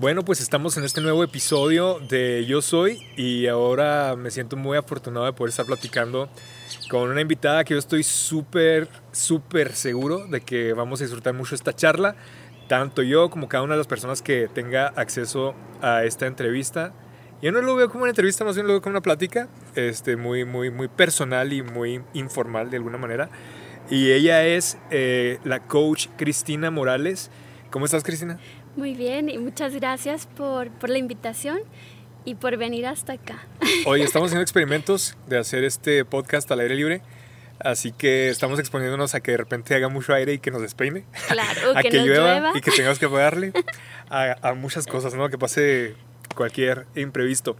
Bueno, pues estamos en este nuevo episodio de Yo Soy y ahora me siento muy afortunado de poder estar platicando con una invitada que yo estoy súper, súper seguro de que vamos a disfrutar mucho esta charla, tanto yo como cada una de las personas que tenga acceso a esta entrevista. Yo no lo veo como una entrevista, más bien lo veo como una plática este, muy, muy, muy personal y muy informal de alguna manera. Y ella es eh, la coach Cristina Morales. ¿Cómo estás, Cristina? Muy bien y muchas gracias por, por la invitación y por venir hasta acá. Hoy estamos haciendo experimentos de hacer este podcast al aire libre. Así que estamos exponiéndonos a que de repente haga mucho aire y que nos despeine. Claro, a que, que, nos llueva, llueva. y que tengamos que pagarle. A, a, muchas cosas, ¿no? Que pase cualquier imprevisto.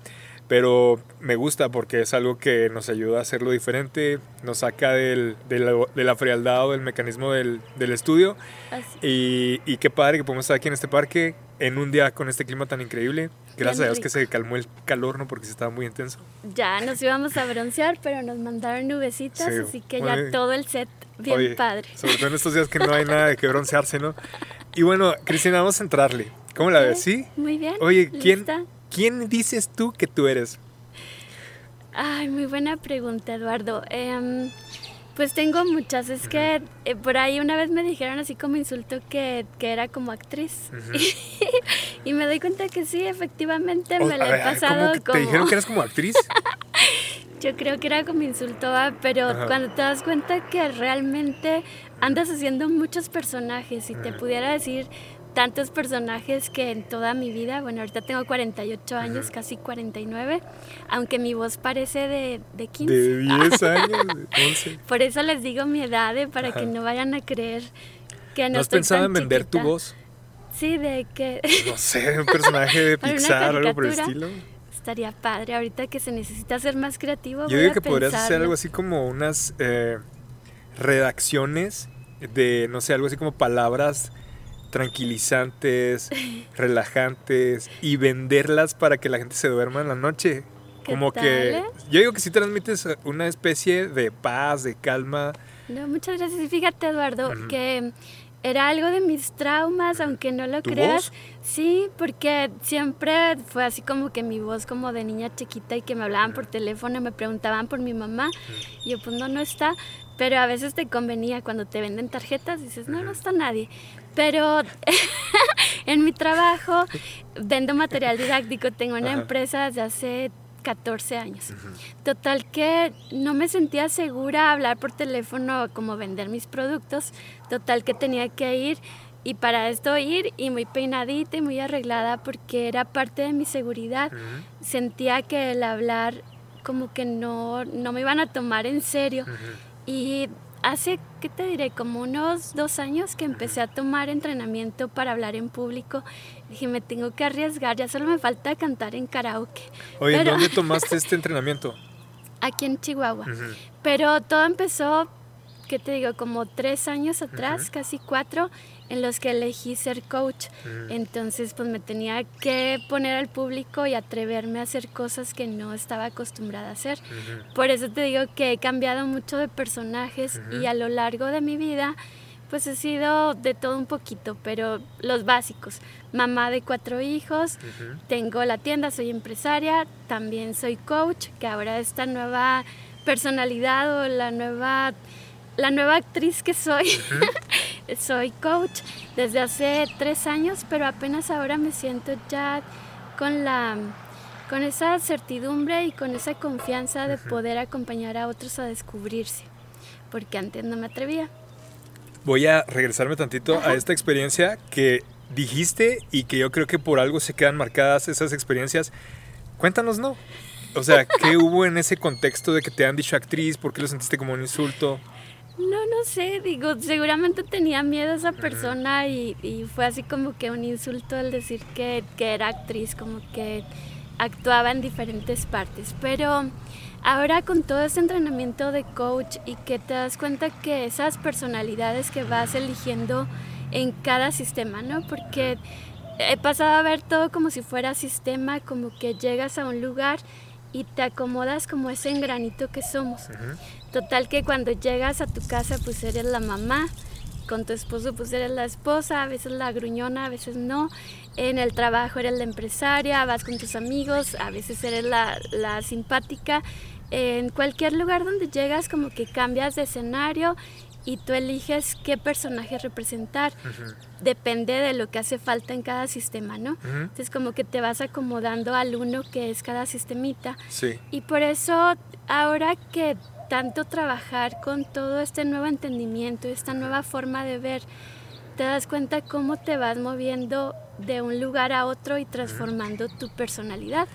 Pero me gusta porque es algo que nos ayuda a hacerlo diferente, nos saca del, de, la, de la frialdad o del mecanismo del, del estudio. Así. Y, y, qué padre que podemos estar aquí en este parque en un día con este clima tan increíble. Gracias Bien a Dios rico. que se calmó el calor, ¿no? Porque se estaba muy intenso. Ya nos íbamos a broncear, pero nos mandaron nubecitas, Sí, así que ya todo el set bien Oye, padre. Sobre todo en estos días que no hay nada de que broncearse, ¿no? Y bueno, Cristina, vamos a entrarle. ¿Cómo la ves? ¿Sí? Muy bien. Oye, ¿quién, ¿lista? ¿Quién dices tú que tú eres? Ay, muy buena pregunta, Eduardo. Em, pues tengo muchas. Es que eh, por ahí una vez me dijeron así como insulto que, que era como actriz. Y me doy cuenta que sí, efectivamente me la he ver, pasado ¿cómo que como... ¿Te dijeron que eras como actriz? Yo creo que era como insulto, ah, pero Ajá. cuando te das cuenta que realmente andas haciendo muchos personajes y te pudiera decir tantos personajes que en toda mi vida, bueno, ahorita tengo 48 años, casi 49, aunque mi voz parece de, de 15. De 10 años, de 11. Por eso les digo mi edad, eh, para Ajá. que no vayan a creer que no, ¿No has estoy pensado tan en vender tu voz? Sí, de que No sé, un personaje de Pixar o algo por el estilo. estaría padre. Ahorita que se necesita ser más creativo, Yo voy digo a que podrías hacer pensarlo. algo así como unas eh, redacciones de, no sé, algo así como palabras tranquilizantes, relajantes y venderlas para que la gente se duerma en la noche. ¿Qué Como tal, que eh? yo digo que sí transmites una especie de paz, de calma. No, muchas gracias. Fíjate, Eduardo, que era algo de mis traumas, aunque no lo ¿Tu creas. voz? Sí, porque siempre fue así como que mi voz como de niña chiquita y que me hablaban por teléfono me preguntaban por mi mamá. Y yo, pues no, no está. Pero a veces te convenía cuando te venden tarjetas, dices, no, no está nadie. Pero en mi trabajo vendo material didáctico, tengo una Ajá. empresa desde hace 14 años. Total que no me sentía segura hablar por teléfono como vender mis productos. Total que tenía que ir y para esto ir y muy peinadita y muy arreglada porque era parte de mi seguridad. Sentía que el hablar como que no, no me iban a tomar en serio. Y hace, ¿qué te diré? Como unos dos años que empecé a tomar entrenamiento para hablar en público. Dije, me tengo que arriesgar, ya solo me falta cantar en karaoke. Oye, Pero- ¿dónde tomaste este entrenamiento? Aquí en Chihuahua. Pero todo empezó, ¿qué te digo? Como tres años atrás, casi cuatro, en los que elegí ser coach. Ujú. Entonces, pues me tenía que poner al público y atreverme a hacer cosas que no estaba acostumbrada a hacer. Por eso te digo que he cambiado mucho de personajes y a lo largo de mi vida, pues he sido de todo un poquito, pero los básicos. Mamá de cuatro hijos, tengo la tienda, soy empresaria, también soy coach, que ahora esta nueva personalidad o la nueva, la nueva actriz que soy, soy coach desde hace tres años, pero apenas ahora me siento ya con la con esa certidumbre y con esa confianza de poder acompañar a otros a descubrirse, porque antes no me atrevía. Voy a regresarme tantito a esta experiencia que dijiste y que yo creo que por algo se quedan marcadas esas experiencias. Cuéntanos, ¿no? O sea, ¿qué hubo en ese contexto de que te han dicho actriz? ¿Por qué lo sentiste como un insulto? No, no sé, digo, seguramente tenía miedo esa persona y, y fue así como que un insulto el decir que, que era actriz, como que actuaba en diferentes partes. Pero ahora con todo ese entrenamiento de coach y que te das cuenta que esas personalidades que vas eligiendo en cada sistema, ¿no? Porque he pasado a ver todo como si fuera sistema, como que llegas a un lugar y te acomodas como ese engranito que somos. Total que cuando llegas a tu casa pues eres la mamá con tu esposo pues eres la esposa, a veces la gruñona, a veces no. En el trabajo eres la empresaria, vas con tus amigos, a veces eres la, la simpática. En cualquier lugar donde llegas como que cambias de escenario y tú eliges qué personaje representar. Depende de lo que hace falta en cada sistema, ¿no? Entonces como que te vas acomodando al uno que es cada sistemita. Sí. Y por eso ahora que tanto trabajar con todo este nuevo entendimiento, esta nueva forma de ver, te das cuenta cómo te vas moviendo de un lugar a otro y transformando tu personalidad.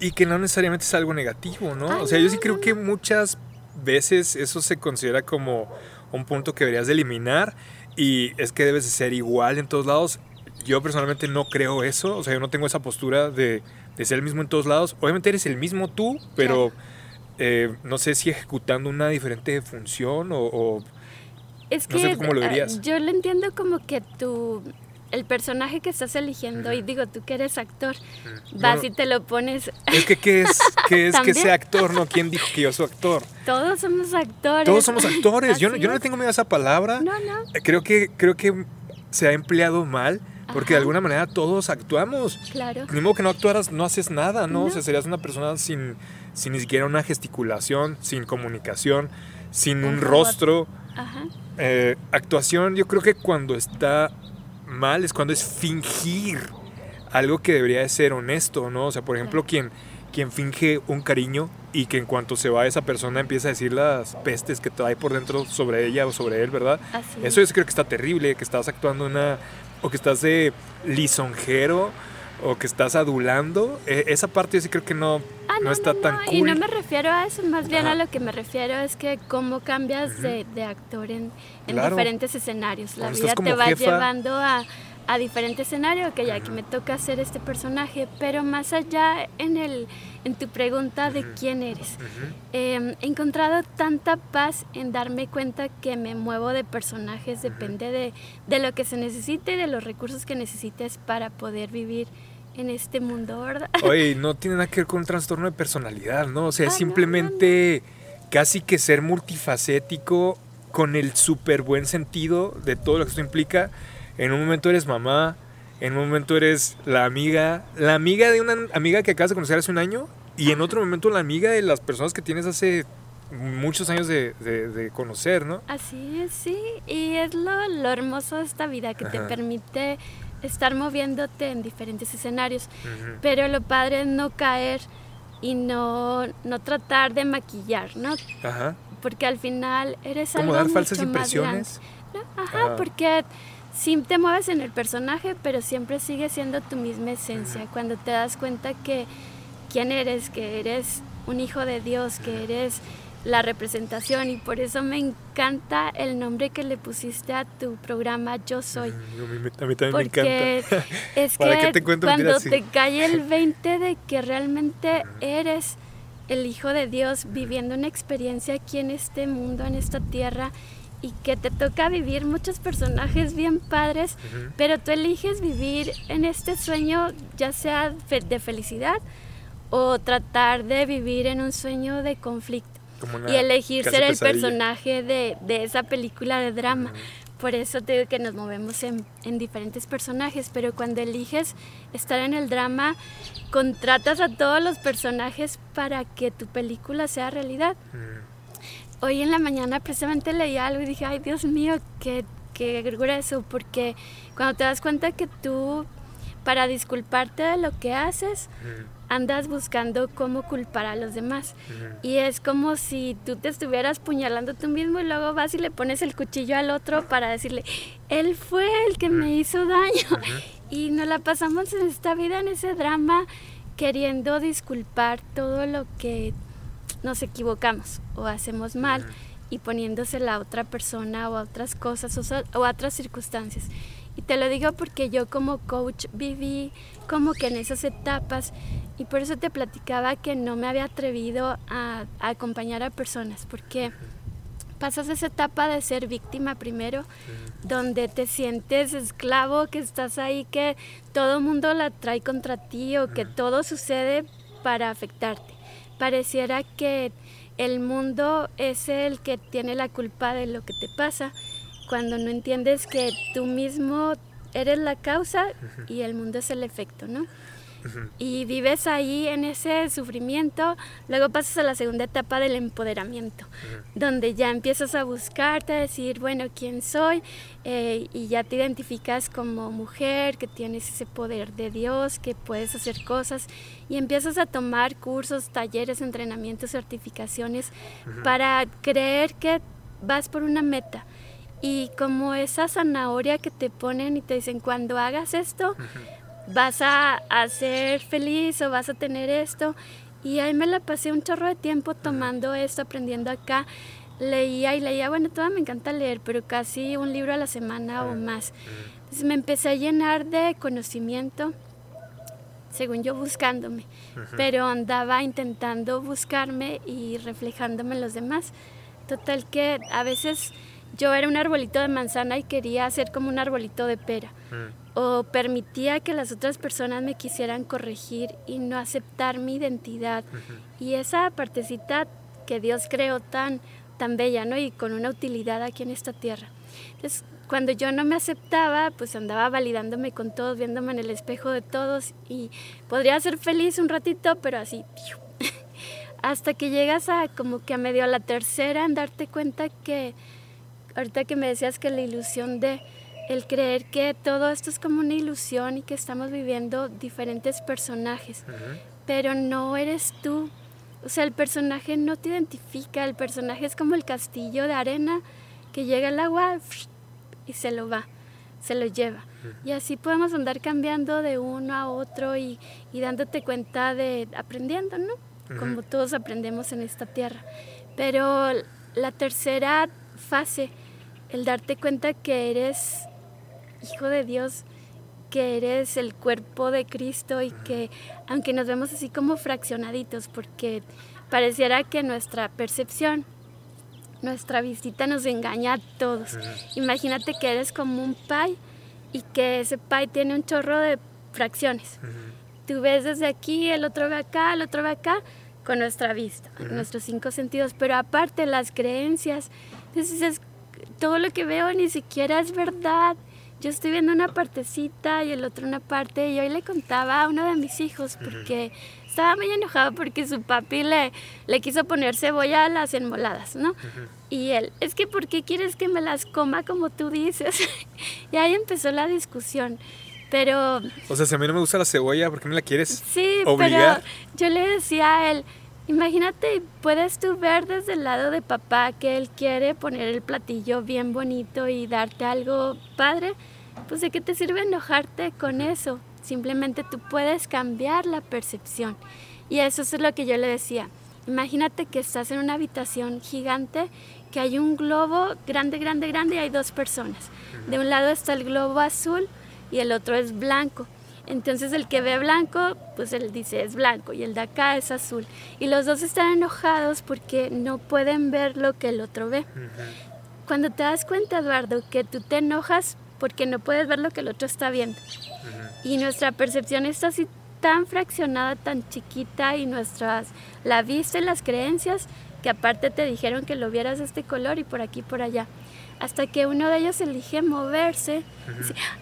Y que no necesariamente es algo negativo, ¿no? o sea, yo sí creo que muchas veces eso se considera como un punto que deberías de eliminar y es que debes de ser igual en todos lados. Yo personalmente no creo eso, o sea, yo no tengo esa postura de, de ser el mismo en todos lados. Obviamente eres el mismo tú, pero eh, no sé si ejecutando una diferente función o... es que no sé cómo lo dirías. yo lo entiendo como que tú el personaje que estás eligiendo, y digo, tú que eres actor, vas y te lo pones. Es que, ¿qué es, qué es que sea actor? ¿No? ¿Quién dijo que yo soy actor? Todos somos actores. Todos somos actores. yo, no, yo no le tengo miedo a esa palabra. No, no. Eh, creo que, creo que se ha empleado mal. Porque de alguna manera todos actuamos. Claro. Modo que no actuaras, no haces nada, ¿no? O sea, serías una persona sin, sin ni siquiera una gesticulación, sin comunicación, sin un, rostro. Ajá. Eh, actuación, yo creo que cuando está mal es cuando es fingir algo que debería de ser honesto, ¿no? O sea, por ejemplo, quien, quien finge un cariño y que en cuanto se va esa persona empieza a decir las pestes que trae por dentro sobre ella o sobre él, ¿verdad? Eso es creo que está terrible, que estás actuando una... o que estás de lisonjero o que estás adulando. E, esa parte yo sí creo que no, ah, no, está tan cool. Y no me refiero a eso, más bien a lo que me refiero es que cómo cambias de, de, actor en, en diferentes escenarios. La vida te va llevando a, a diferentes escenarios, que ya aquí me toca hacer este personaje, pero más allá en, el, en tu pregunta de quién eres. Em, he encontrado tanta paz en darme cuenta que me muevo de personajes, depende de, de lo que se necesite y de los recursos que necesites para poder vivir en este mundo, ¿verdad? Oye, no tiene nada que ver con un trastorno de personalidad, ¿no? O sea, es ah, simplemente casi que ser multifacético con el súper buen sentido de todo lo que esto implica. En un momento eres mamá, en un momento eres la amiga, la amiga de una amiga que acabas de conocer hace un año y en otro momento la amiga de las personas que tienes hace muchos años de, de, conocer, ¿no? Así es, sí. Y es lo, lo hermoso de esta vida que te permite estar moviéndote en diferentes escenarios. Pero lo padre es no caer y no, no tratar de maquillar, ¿no? Ajá. Porque al final eres algo dar falsas impresiones? Ajá, porque sí te mueves en el personaje, pero siempre sigue siendo tu misma esencia. Cuando te das cuenta que quién eres, que eres un hijo de Dios, que eres la representación y por eso me encanta el nombre que le pusiste a tu programa Yo Soy. A mí, también me encanta. Es que cuando te cae el 20 de que realmente eres el Hijo de Dios viviendo una experiencia aquí en este mundo, en esta tierra, y que te toca vivir muchos personajes bien padres, pero tú eliges vivir en este sueño ya sea de felicidad o tratar de vivir en un sueño de conflicto y elegir ser el personaje de, de, esa película de drama. Por eso te digo que nos movemos en, en, diferentes personajes, pero cuando eliges estar en el drama, contratas a todos los personajes para que tu película sea realidad. Hoy en la mañana precisamente leí algo y dije, ay Dios mío, qué, qué grueso, porque cuando te das cuenta que tú, para disculparte de lo que haces, andas buscando cómo culpar a los demás. Y es como si tú te estuvieras puñalando tú mismo y luego vas y le pones el cuchillo al otro para decirle, él fue el que me hizo daño. Y nos la pasamos en esta vida, en ese drama, queriendo disculpar todo lo que nos equivocamos o hacemos mal y poniéndosela a otra persona o a otras cosas o a otras circunstancias. Y te lo digo porque yo como coach viví como que en esas etapas y por eso te platicaba que no me había atrevido a, acompañar a personas, porque pasas esa etapa de ser víctima primero, donde te sientes esclavo, que estás ahí, que todo el mundo la trae contra ti o que todo sucede para afectarte. Pareciera que el mundo es el que tiene la culpa de lo que te pasa cuando no entiendes que tú mismo eres la causa y el mundo es el efecto, ¿no? Y vives ahí en ese sufrimiento, luego pasas a la segunda etapa del empoderamiento, donde ya empiezas a buscarte, a decir, bueno, ¿quién soy? Eh, y ya te identificas como mujer, que tienes ese poder de Dios, que puedes hacer cosas, y empiezas a tomar cursos, talleres, entrenamientos, certificaciones, para creer que vas por una meta. Y como esa zanahoria que te ponen y te dicen, cuando hagas esto, vas a, ser feliz o vas a tener esto. Y ahí me la pasé un chorro de tiempo tomando esto, aprendiendo acá. Leía y leía, bueno, todavía me encanta leer, pero casi un libro a la semana o más. Entonces me empecé a llenar de conocimiento, según yo buscándome, pero andaba intentando buscarme y reflejándome en los demás. Total que a veces yo era un arbolito de manzana y quería ser como un arbolito de pera. Mm. O permitía que las otras personas me quisieran corregir y no aceptar mi identidad. Y esa partecita que Dios creó tan, tan bella, ¿no? Y con una utilidad aquí en esta tierra. Entonces, cuando yo no me aceptaba, pues andaba validándome con todos, viéndome en el espejo de todos y podría ser feliz un ratito, pero así, hasta que llegas a como que a medio a la tercera en darte cuenta que ahorita que me decías que la ilusión de el creer que todo esto es como una ilusión y que estamos viviendo diferentes personajes, pero no eres tú. O sea, el personaje no te identifica, el personaje es como el castillo de arena que llega el agua y se lo va, se lo lleva. Y así podemos andar cambiando de uno a otro y, dándote cuenta de aprendiendo, ¿no? Como todos aprendemos en esta tierra. Pero la tercera fase el darte cuenta que eres hijo de Dios, que eres el cuerpo de Cristo y que aunque nos vemos así como fraccionaditos, porque pareciera que nuestra percepción, nuestra visita nos engaña a todos. Imagínate que eres como un pie y que ese pie tiene un chorro de fracciones. Tú ves desde aquí, el otro ve acá, el otro ve acá, con nuestra vista, nuestros cinco sentidos, pero aparte las creencias. Entonces es todo lo que veo ni siquiera es verdad. Yo estoy viendo una partecita y el otro una parte. Y hoy le contaba a uno de mis hijos porque estaba muy enojado porque su papi le, le quiso poner cebolla a las enmoladas, ¿no? Y él, es que ¿por qué quieres que me las coma como tú dices? y ahí empezó la discusión. Pero... O sea, si a mí no me gusta la cebolla, ¿por qué me la quieres sí, obligar? pero yo le decía a él, Imagínate, puedes tú ver desde el lado de papá que él quiere poner el platillo bien bonito y darte algo padre. Pues de qué te sirve enojarte con eso. Simplemente tú puedes cambiar la percepción. Y eso es lo que yo le decía. Imagínate que estás en una habitación gigante, que hay un globo grande, grande, grande y hay dos personas. De un lado está el globo azul y el otro es blanco. Entonces el que ve blanco, pues él dice es blanco y el de acá es azul. Y los dos están enojados porque no pueden ver lo que el otro ve. Cuando te das cuenta, Eduardo, que tú te enojas porque no puedes ver lo que el otro está viendo. Y nuestra percepción está así tan fraccionada, tan chiquita y nuestras, la vista y las creencias que aparte te dijeron que lo vieras de este color y por aquí por allá hasta que uno de ellos elige moverse.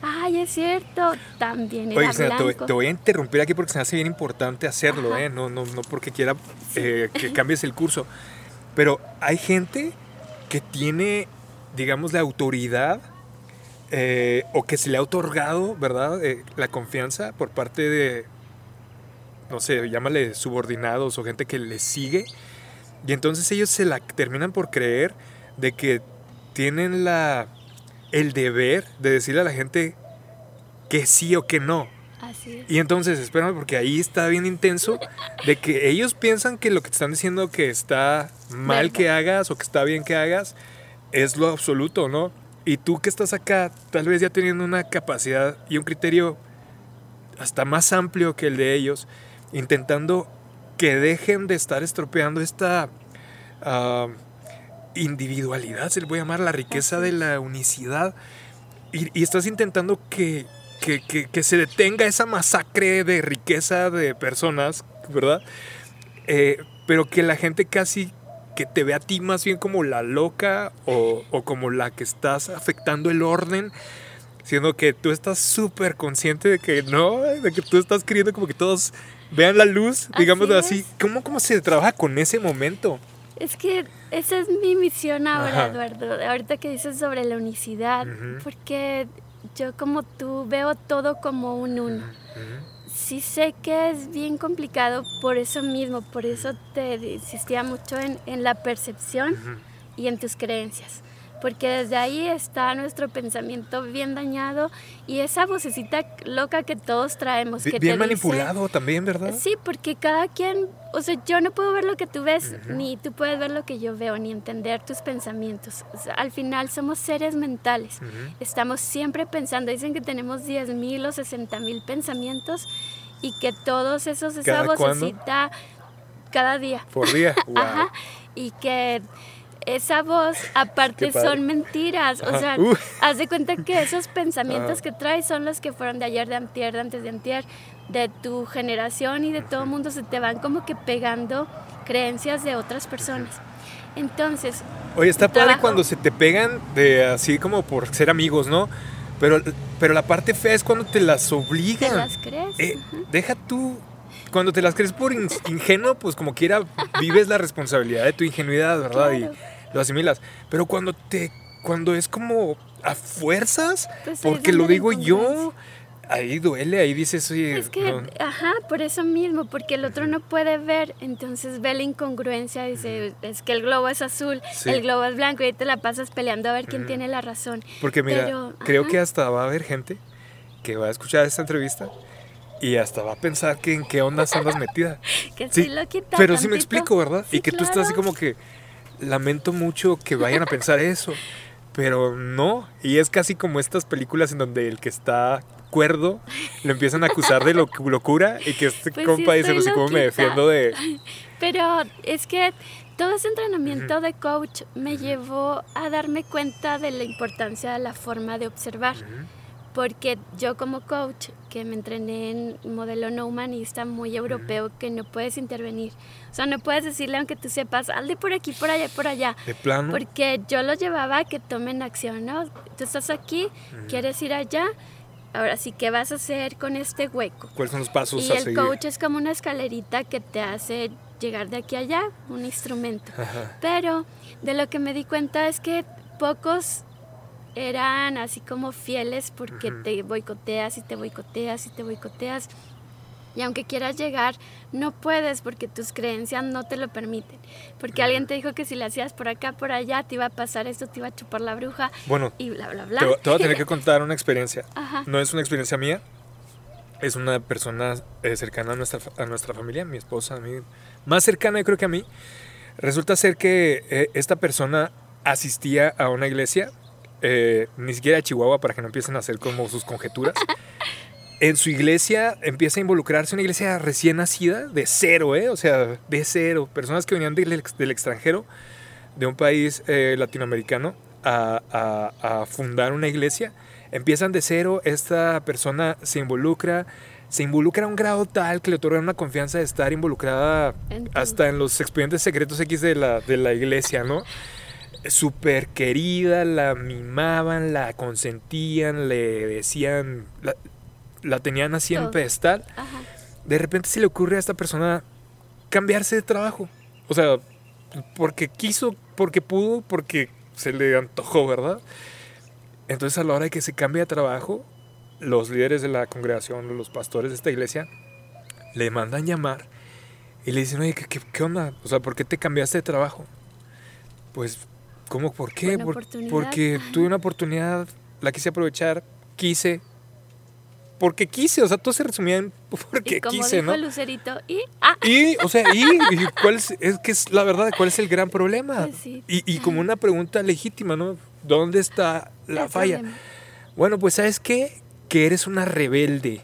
Ay, es cierto, también era Oye, Te, voy a interrumpir aquí porque se me hace bien importante hacerlo, ¿eh? no, no, no porque quiera eh, que cambies el curso. Pero hay gente que tiene, digamos, la autoridad eh, o que se le ha otorgado, ¿verdad? Eh, la confianza por parte de, no sé, llámale subordinados o gente que le sigue. Y entonces ellos se la terminan por creer de que tienen la, el deber de decirle a la gente que sí o que no. Así Y entonces, espérame, porque ahí está bien intenso de que ellos piensan que lo que te están diciendo que está mal que hagas o que está bien que hagas es lo absoluto, ¿no? Y tú que estás acá, tal vez ya teniendo una capacidad y un criterio hasta más amplio que el de ellos, intentando que dejen de estar estropeando esta ah, individualidad, se le puede llamar la riqueza de la unicidad. Y, estás intentando que, que, se detenga esa masacre de riqueza de personas, ¿verdad? Eh, pero que la gente casi que te ve a ti más bien como la loca o, o como la que estás afectando el orden, siendo que tú estás súper consciente de que no, de que tú estás queriendo como que todos vean la luz, digamos así. es. ¿Cómo, ¿Cómo se trabaja con ese momento? Es que esa es mi misión ahora, Ajá. Eduardo. Ahorita que dices sobre la unicidad, porque yo como tú veo todo como un uno. Ujú. Sí sé que es bien complicado por eso mismo, por eso te insistía mucho en, en la percepción y en tus creencias. Porque desde ahí está nuestro pensamiento bien dañado y esa vocecita loca que todos traemos. Que Bien te dice- manipulado también, ¿verdad? Sí, porque cada quien, o sea, yo no puedo ver lo que tú ves, Ujú. ni tú puedes ver lo que yo veo, ni entender tus pensamientos. O sea, al final somos seres mentales. Ujú. Estamos siempre pensando, dicen que tenemos 10.000 o 60.000 pensamientos y que todos esos, esa vocecita, cada día. Por día. Wow. Ajá, y que esa voz, aparte, son mentiras. O sea, Uh. haz de cuenta que esos pensamientos Ah. que traes son los que fueron de ayer, de antier, de antes de antier, de tu generación y de todo el mundo. Se te van como que pegando creencias de otras personas. Entonces, Oye, está padre trabajo. cuando se te pegan de así como por ser amigos, ¿no? Pero, pero la parte fea es cuando te las ¿te obligan. las crees? Eh, deja tú. Cuando te las crees por in- ingenuo, pues como quiera vives la responsabilidad de tu ingenuidad, ¿verdad? Claro. Y lo asimilas. Pero cuando te. Cuando es como a fuerzas, Pues porque lo digo yo, ahí duele, ahí dices, oye. Es que, no. ajá, por eso mismo, porque el otro no puede ver, entonces ve la incongruencia, dice, es que el globo es azul, Sí. el globo es blanco y ahí te la pasas peleando a ver quién tiene la razón. Porque mira, Pero, creo ajá. que hasta va a haber gente que va a escuchar esta entrevista y hasta va a pensar que en qué ondas andas metida. Que Sí, lo Pero sí me explico, ¿verdad? Sí, y que tú estás así como que lamento mucho que vayan a pensar eso, pero no. Y es casi como estas películas en donde el que está cuerdo lo empiezan a acusar de lo- locura y que este Pues sí compa dice, estoy pues, ¿y ¿cómo me loquita". defiendo de...? Pero es que todo ese entrenamiento de coach me llevó a darme cuenta de la importancia de la forma de observar. Porque yo como coach, que me entrené en modelo no humanista muy europeo, que no puedes intervenir. O sea, no puedes decirle aunque tú sepas, al de por aquí, por allá, por allá. De plano. Porque yo lo llevaba a que tomen acción, ¿no? Tú estás aquí, quieres ir allá, ahora sí, ¿qué vas a hacer con este hueco? ¿Cuáles son los pasos Y a el seguir? coach es como una escalerita que te hace llegar de aquí a allá, un instrumento. Ajá. Pero de lo que me di cuenta es que pocos eran así como fieles porque te boicoteas y te boicoteas y te boicoteas. Y aunque quieras llegar, no puedes porque tus creencias no te lo permiten. Porque alguien te dijo que si le hacías por acá, por allá, te iba a pasar esto, te iba a chupar la bruja Bueno, y bla, bla, bla. te, te voy a tener que contar una experiencia. Ajá. No es una experiencia mía, es una persona eh, cercana a nuestra, a nuestra familia, mi esposa, a mí, más cercana yo creo que a mí. Resulta ser que eh, esta persona asistía a una iglesia, eh, ni siquiera a Chihuahua para que no empiecen a hacer como sus conjeturas. En su iglesia empieza a involucrarse una iglesia recién nacida, de cero, ¿eh? O sea, de cero. Personas que venían del, ex- del extranjero, de un país eh, latinoamericano, a, a- a fundar una iglesia. Empiezan de cero, esta persona se involucra, se involucra a un grado tal que le otorgan una confianza de estar involucrada hasta en los expedientes secretos X de la, de la iglesia, ¿no? Súper querida, la mimaban, la consentían, le decían, la, la tenían así en Todo. pedestal. Ajá. De repente se le ocurre a esta persona cambiarse de trabajo. O sea, porque quiso, porque pudo, porque se le antojó, ¿verdad? Entonces a la hora de que se cambia de trabajo, los líderes de la congregación, los pastores de esta iglesia, le mandan llamar y le dicen, oye, ¿qué, qué, qué onda? O sea, ¿por qué te cambiaste de trabajo? Pues, ¿cómo? ¿Por qué? Por- porque tuve una oportunidad, la quise aprovechar, quise. Porque quise, o sea, todo se resumía en porque y como quise, dijo ¿no? el Lucerito, y ah, Y, o sea, y, y cuál es, es que es la verdad, ¿cuál es el gran problema? Pues sí. Y, y como una pregunta legítima, ¿no? ¿Dónde está la el falla? problema. Bueno, pues ¿sabes qué? Que eres una rebelde.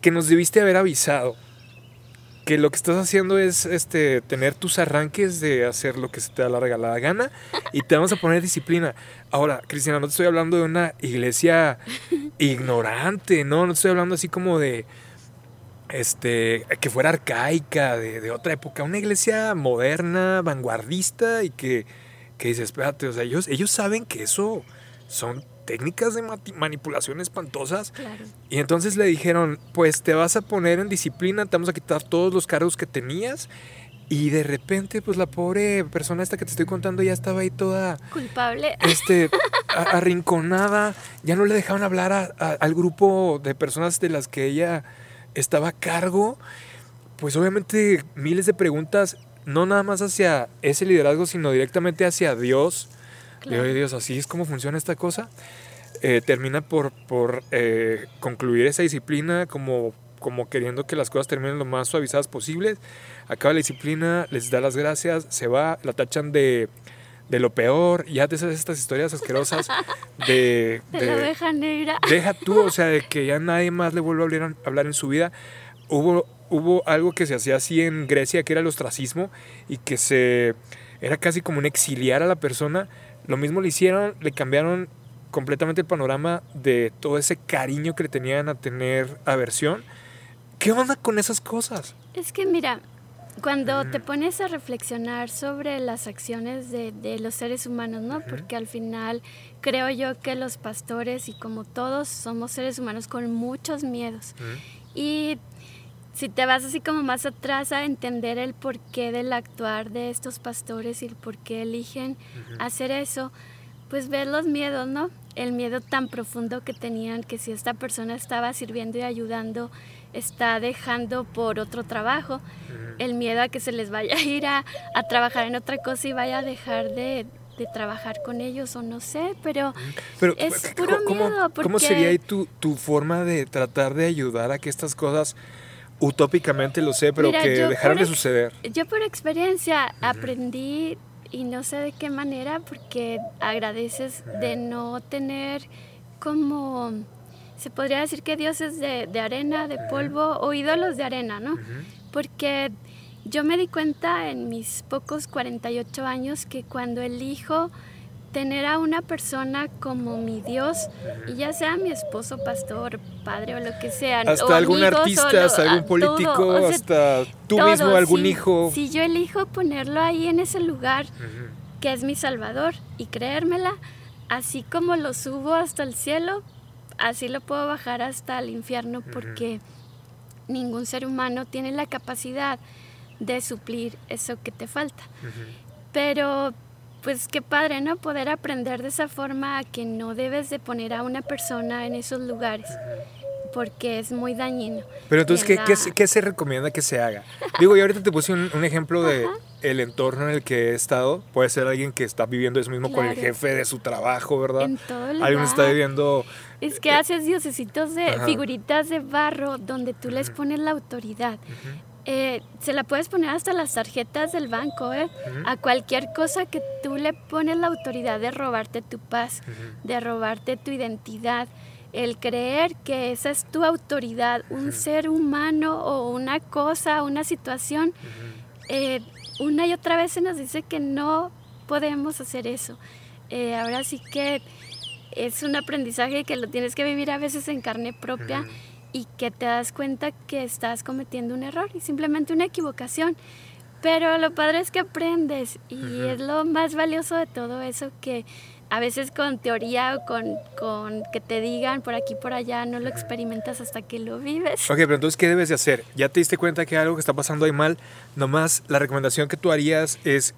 Que nos debiste haber avisado. Que lo que estás haciendo es este, tener tus arranques de hacer lo que se te da la regalada gana y te vamos a poner disciplina. Ahora, Cristina, no te estoy hablando de una iglesia ignorante, no, no te estoy hablando así como de este, que fuera arcaica, de, de, otra época, una iglesia moderna, vanguardista y que, que dice, espérate, o sea, ellos, ellos saben que eso son técnicas de manipulación espantosas. Y entonces le dijeron, pues te vas a poner en disciplina, te vamos a quitar todos los cargos que tenías. Y de repente, pues la pobre persona esta que te estoy contando ya estaba ahí toda... Culpable. Este, arrinconada. Ya no le dejaban hablar al grupo de personas de las que ella estaba a cargo. Pues obviamente miles de preguntas, no nada más hacia ese liderazgo, sino directamente hacia Dios Claro. Dios, así es como funciona esta cosa. Eh, termina por, por eh, concluir esa disciplina como, como queriendo que las cosas terminen lo más suavizadas posibles. Acaba la disciplina, les da las gracias, se va, la tachan de, de lo peor, ya de esas estas historias asquerosas de, de, la oveja negra. Deja tú, o sea, de que ya nadie más le vuelve a hablar, hablar en su vida. Hubo, hubo algo que se hacía así en Grecia, que era el ostracismo, y que se era casi como un exiliar a la persona lo mismo le hicieron, le cambiaron completamente el panorama de todo ese cariño que le tenían a tener aversión. ¿Qué onda con esas cosas? Es que mira, cuando te pones a reflexionar sobre las acciones de, los seres humanos, ¿no? Porque al final creo yo que los pastores y como todos somos seres humanos con muchos miedos. Y si te vas así como más atrás a entender el porqué del actuar de estos pastores y el por qué eligen hacer eso, pues ver los miedos, ¿no? El miedo tan profundo que tenían que si esta persona estaba sirviendo y ayudando, está dejando por otro trabajo, el miedo a que se les vaya a ir a, trabajar en otra cosa y vaya a dejar de, trabajar con ellos o no sé, pero, es puro miedo. ¿Cómo sería ahí tu, tu forma de tratar de ayudar a que estas cosas utópicamente lo sé, pero que dejaron de suceder. Yo por experiencia aprendí y no sé de qué manera porque agradeces de no tener como se podría decir que dioses de, de arena, de polvo o ídolos de arena, ¿no? Porque yo me di cuenta en mis pocos 48 años que cuando elijo tener a una persona como mi Dios, y ya sea mi esposo, pastor, padre o lo que sea. Hasta algún artista, hasta algún político, hasta tú mismo, algún hijo. Si yo elijo ponerlo ahí en ese lugar, que es mi Salvador, y creérmela, así como lo subo hasta el cielo, así lo puedo bajar hasta el infierno, porque ningún ser humano tiene la capacidad de suplir eso que te falta. Pero pues qué padre, ¿no? Poder aprender de esa forma a que no debes de poner a una persona en esos lugares porque es muy dañino. Pero entonces, ¿qué, ¿qué, se recomienda que se haga? Digo, yo ahorita te puse un, ejemplo de el entorno en el que he estado. Puede ser alguien que está viviendo eso mismo con el jefe de su trabajo, ¿verdad? En todo lugar. Alguien está viviendo... Es que haces diosecitos de figuritas de barro donde tú les pones la autoridad. Eh, se la puedes poner hasta las tarjetas del banco, ¿eh? A cualquier cosa que tú le pones la autoridad de robarte tu paz, de robarte tu identidad. El creer que esa es tu autoridad, un ser humano o una cosa, una situación, eh, una y otra vez se nos dice que no podemos hacer eso. ahora sí que es un aprendizaje que lo tienes que vivir a veces en carne propia y que te das cuenta que estás cometiendo un error y simplemente una equivocación. Pero lo padre es que aprendes y es lo más valioso de todo eso que a veces con teoría o con, con, que te digan por aquí por allá no lo experimentas hasta que lo vives. Ok, pero entonces, ¿qué debes de hacer? Ya te diste cuenta que algo que está pasando ahí mal, nomás la recomendación que tú harías es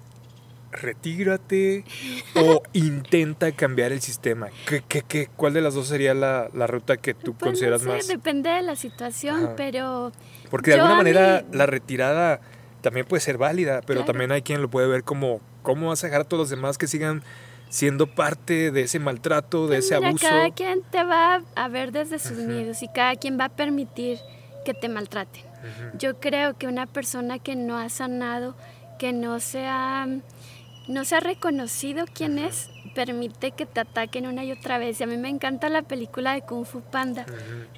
retírate o intenta cambiar el sistema? ¿Qué, qué, qué, cuál de las dos sería la, la ruta que tú pues consideras más? Depende de la situación, pero... Porque de alguna manera la retirada también puede ser válida, pero también hay quien lo puede ver como, ¿cómo vas a dejar a todos los demás que sigan siendo parte de ese maltrato, de pues ese abuso? Cada quien te va a ver desde sus miedos y cada quien va a permitir que te maltraten. Yo creo que una persona que no ha sanado, que no se ha no se ha reconocido quién es, permite que te ataquen una y otra vez. Y a mí me encanta la película de Kung Fu Panda,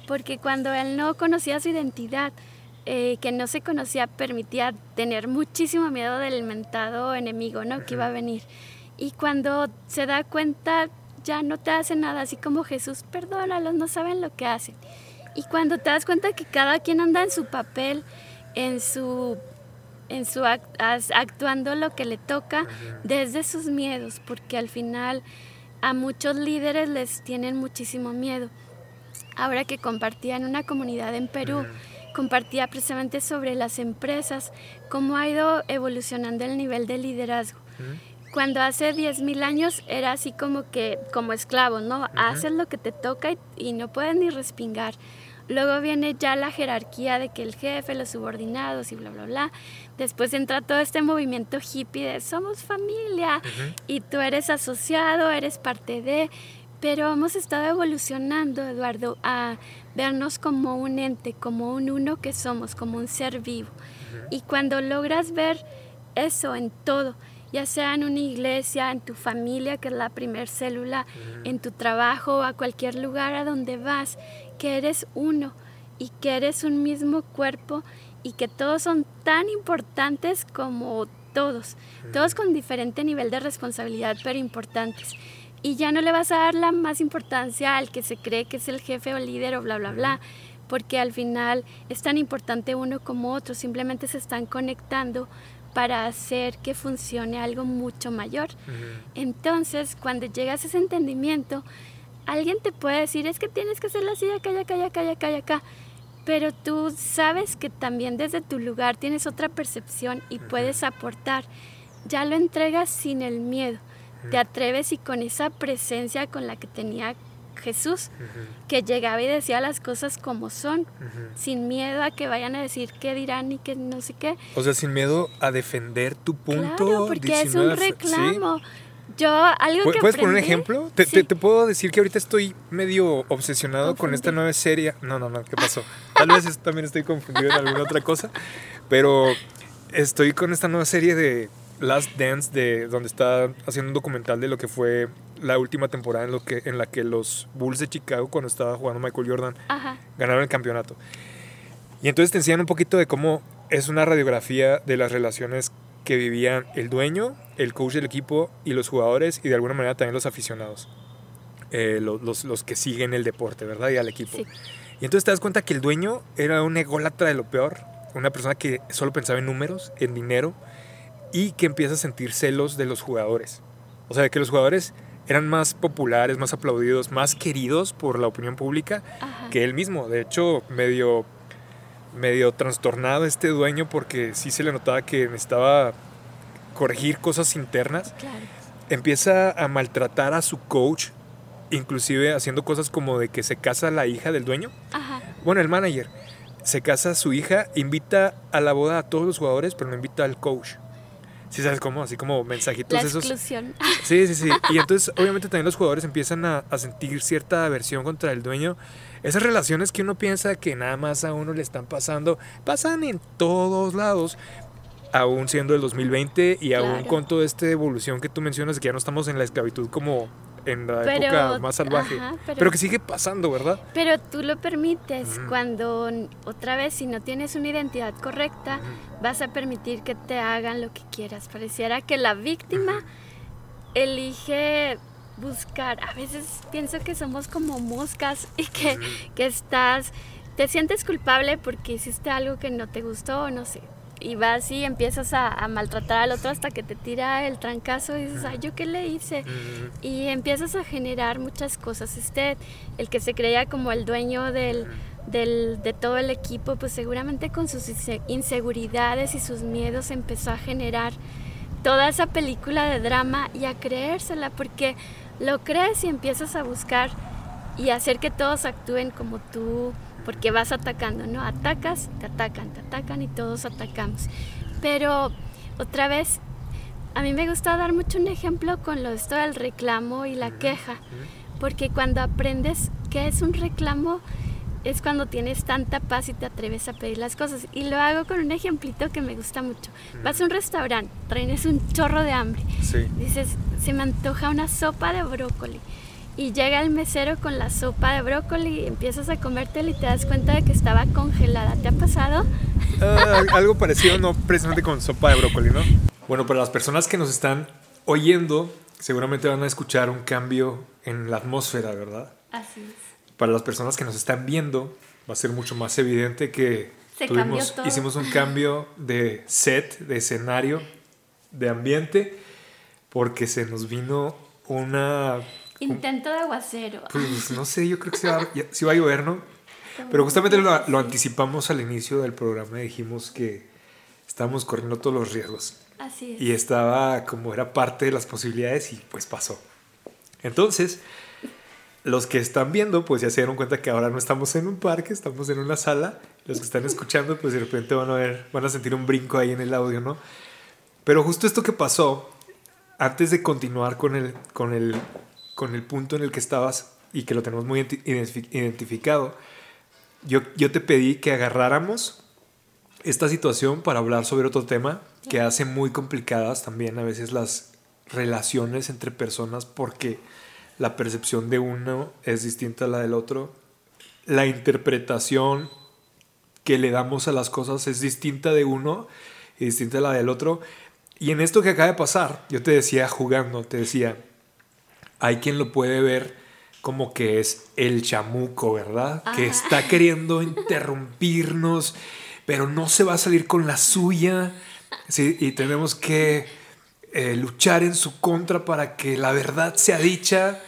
porque cuando él no conocía su identidad, eh, que no se conocía, permitía tener muchísimo miedo del mentado enemigo, ¿no? Que iba a venir. Y cuando se da cuenta, ya no te hace nada, así como Jesús, perdónalos, no saben lo que hacen. Y cuando te das cuenta que cada quien anda en su papel, en su en su actuando lo que le toca desde sus miedos, porque al final a muchos líderes les tienen muchísimo miedo. Ahora que compartía en una comunidad en Perú, compartía precisamente sobre las empresas, cómo ha ido evolucionando el nivel de liderazgo. Cuando hace 10.000 años era así como que, como esclavo, ¿no? Haces lo que te toca y, y no puedes ni respingar. Luego viene ya la jerarquía de que el jefe, los subordinados y bla, bla, bla. Después entra todo este movimiento hippie de somos familia y tú eres asociado, eres parte de... Pero hemos estado evolucionando, Eduardo, a vernos como un ente, como un uno que somos, como un ser vivo. Y cuando logras ver eso en todo, ya sea en una iglesia, en tu familia, que es la primer célula, en tu trabajo, a cualquier lugar a donde vas, que eres uno y que eres un mismo cuerpo y que todos son tan importantes como todos, todos con diferente nivel de responsabilidad, pero importantes. Y ya no le vas a dar la más importancia al que se cree que es el jefe o líder o bla, bla, bla, porque al final es tan importante uno como otro, simplemente se están conectando para hacer que funcione algo mucho mayor. Entonces, cuando llegas a ese entendimiento, alguien te puede decir, es que tienes que hacerlo así, acá, acá, acá, acá, acá. Pero tú sabes que también desde tu lugar tienes otra percepción y puedes aportar. Ya lo entregas sin el miedo. Te atreves y con esa presencia con la que tenía Jesús, que llegaba y decía las cosas como son, sin miedo a que vayan a decir qué dirán y que no sé qué. O sea, sin miedo a defender tu punto. Claro, porque es un reclamo. Yo, algo que ¿Puedes poner un ejemplo? Te, te, puedo decir que ahorita estoy medio obsesionado con esta nueva serie. No, no, no, ¿qué pasó? Tal vez también estoy confundido en alguna otra cosa. Pero estoy con esta nueva serie de Last Dance, de, donde está haciendo un documental de lo que fue la última temporada en, lo que, en la que los Bulls de Chicago, cuando estaba jugando Michael Jordan, ganaron el campeonato. Y entonces te enseñan un poquito de cómo es una radiografía de las relaciones que vivían el dueño, el coach del equipo y los jugadores y de alguna manera también los aficionados, eh, los, los, que siguen el deporte, ¿verdad? Y al equipo. Y entonces te das cuenta que el dueño era un ególatra de lo peor, una persona que solo pensaba en números, en dinero y que empieza a sentir celos de los jugadores. O sea, que los jugadores eran más populares, más aplaudidos, más queridos por la opinión pública que él mismo. De hecho, medio medio trastornado este dueño porque sí se le notaba que necesitaba corregir cosas internas. Empieza a maltratar a su coach, inclusive haciendo cosas como de que se casa la hija del dueño. Bueno, el manager se casa su hija, invita a la boda a todos los jugadores, pero no invita al coach. ¿Sí sabes cómo? Así como mensajitos la esos. Exclusión. Sí, sí, sí. Y entonces, obviamente, también los jugadores empiezan a, a sentir cierta aversión contra el dueño esas relaciones que uno piensa que nada más a uno le están pasando, pasan en todos lados, aún siendo el 2020 y aún con toda esta evolución que tú mencionas, que ya no estamos en la esclavitud como en la época más salvaje, pero, que sigue pasando, ¿verdad? Pero tú lo permites cuando otra vez si no tienes una identidad correcta, vas a permitir que te hagan lo que quieras. Pareciera que la víctima elige buscar. A veces pienso que somos como moscas y que, que estás, te sientes culpable porque hiciste algo que no te gustó, no sé. Y vas y empiezas a, maltratar al otro hasta que te tira el trancazo y dices, ay, ¿yo qué le hice? Y empiezas a generar muchas cosas. Usted, el que se creía como el dueño del, del, de todo el equipo, pues seguramente con sus inseguridades y sus miedos empezó a generar toda esa película de drama y a creérsela, porque lo crees y empiezas a buscar y hacer que todos actúen como tú, porque vas atacando, ¿no? Atacas, te atacan, te atacan y todos atacamos. Pero otra vez, a mí me gusta dar mucho un ejemplo con lo esto del reclamo y la queja, porque cuando aprendes qué es un reclamo, es cuando tienes tanta paz y te atreves a pedir las cosas. Y lo hago con un ejemplito que me gusta mucho. Vas a un restaurante, traes un chorro de hambre. Dices, se me antoja una sopa de brócoli. Y llega el mesero con la sopa de brócoli y empiezas a comértela y te das cuenta de que estaba congelada. ¿Te ha pasado? Ah, algo parecido, no precisamente con sopa de brócoli, ¿no? Bueno, para las personas que nos están oyendo, seguramente van a escuchar un cambio en la atmósfera, ¿verdad? Así es para las personas que nos están viendo, va a ser mucho más evidente que tuvimos, hicimos un cambio de set, de escenario, de ambiente, porque se nos vino una... Intento de aguacero. Pues no sé, yo creo que sí va, a llover, ¿no? Pero justamente lo, lo, anticipamos al inicio del programa, dijimos que estábamos corriendo todos los riesgos. Así es. Y estaba como era parte de las posibilidades y pues pasó. Entonces, los que están viendo, pues ya se dieron cuenta que ahora no estamos en un parque, estamos en una sala. Los que están escuchando, pues de repente van a ver, van a sentir un brinco ahí en el audio, ¿no? Pero justo esto que pasó, antes de continuar con el, con el, con el punto en el que estabas y que lo tenemos muy identificado, yo, yo te pedí que agarráramos esta situación para hablar sobre otro tema que hace muy complicadas también a veces las relaciones entre personas porque la percepción de uno es distinta a la del otro, la interpretación que le damos a las cosas es distinta de uno y distinta a la del otro. Y en esto que acaba de pasar, yo te decía jugando, te decía, hay quien lo puede ver como que es el chamuco, ¿verdad? Que está queriendo interrumpirnos pero no se va a salir con la suya. ¿sí? Y tenemos que eh, luchar en su contra para que la verdad sea dicha.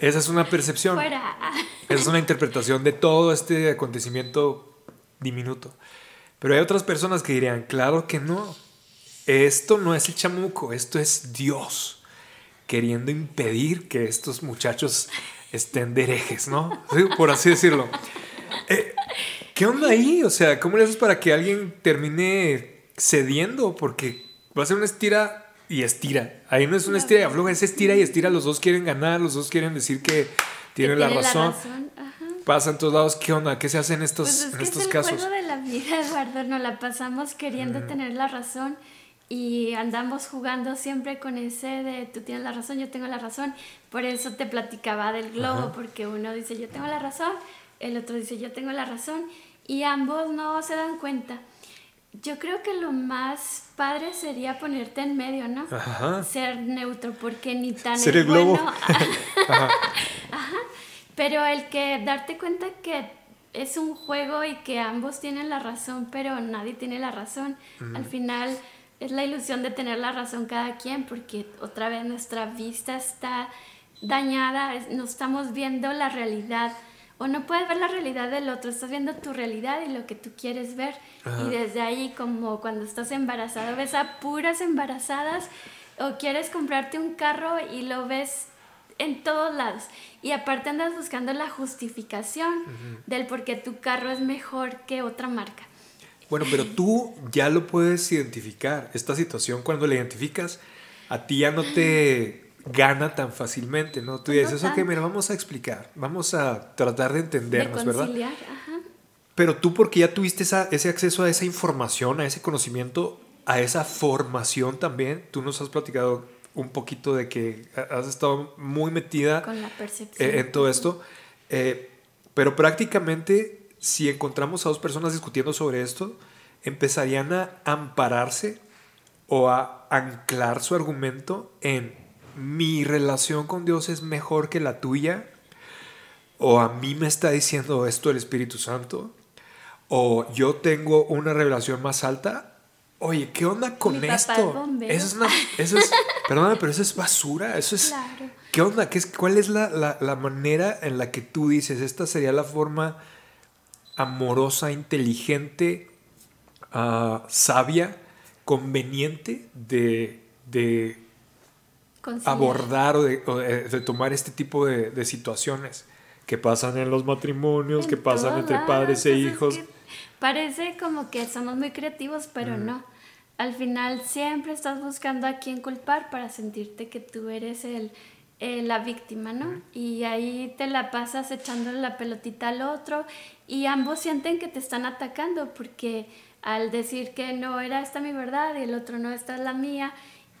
Esa es una percepción. Esa es una interpretación de todo este acontecimiento diminuto. Pero hay otras personas que dirían, claro que no. Esto no es el chamuco, esto es Dios queriendo impedir que estos muchachos estén de herejes, ¿no? Por así decirlo. Eh, ¿Qué onda ahí? O sea, ¿cómo le haces para que alguien termine cediendo? Porque va a ser una estira y estira. Ahí no es una estira y afloja, es estira y estira. Los dos quieren ganar, los dos quieren decir que tienen la razón. Pasa en todos lados. ¿Qué onda? ¿Qué se hace en estos, pues es en que estos es el casos? Juego de la vida, Eduardo, nos la pasamos queriendo tener la razón y andamos jugando siempre con ese de tú tienes la razón, yo tengo la razón. Por eso te platicaba del globo, porque uno dice yo tengo la razón, el otro dice yo tengo la razón y ambos no se dan cuenta. Yo creo que lo más padre sería ponerte en medio, ¿no? Ser neutro, porque ni tan Ser el globo. Ajá. Pero el que darte cuenta que es un juego y que ambos tienen la razón, pero nadie tiene la razón. Al final es la ilusión de tener la razón cada quien, porque otra vez nuestra vista está dañada, no estamos viendo la realidad o no puedes ver la realidad del otro, estás viendo tu realidad y lo que tú quieres ver. Y desde ahí, como cuando estás embarazado, ves a puras embarazadas o quieres comprarte un carro y lo ves en todos lados. Y aparte andas buscando la justificación del por qué tu carro es mejor que otra marca. Bueno, pero tú ya lo puedes identificar. Esta situación, cuando la identificas, a ti ya no te gana tan fácilmente, ¿no? Tú dices, ok, mira, vamos a explicar, vamos a tratar de entendernos, ¿verdad? Ajá. Pero tú porque ya tuviste ese acceso a esa información, a ese conocimiento, a esa formación también, tú nos has platicado un poquito de que has estado muy metida e, en todo esto, eh, pero prácticamente si encontramos a dos personas discutiendo sobre esto, empezarían a ampararse o a anclar su argumento en mi relación con Dios es mejor que la tuya, o a mí me está diciendo esto el Espíritu Santo, o yo tengo una revelación más alta. Oye, ¿qué onda con esto? Eso es una, eso es, perdóname, pero eso es basura. Eso es. ¿Qué onda? ¿Qué es, ¿Cuál es la, la, manera en la que tú dices esta sería la forma amorosa, inteligente, ah, sabia, conveniente de, de abordar o, de, tomar este tipo de, situaciones que pasan en los matrimonios, que pasan entre padres e hijos. parece como que somos muy creativos, pero no. Al final siempre estás buscando a quién culpar para sentirte que tú eres el, la víctima, ¿no? Y ahí te la pasas echándole la pelotita al otro y ambos sienten que te están atacando porque al decir que no era esta mi verdad y el otro no esta es la mía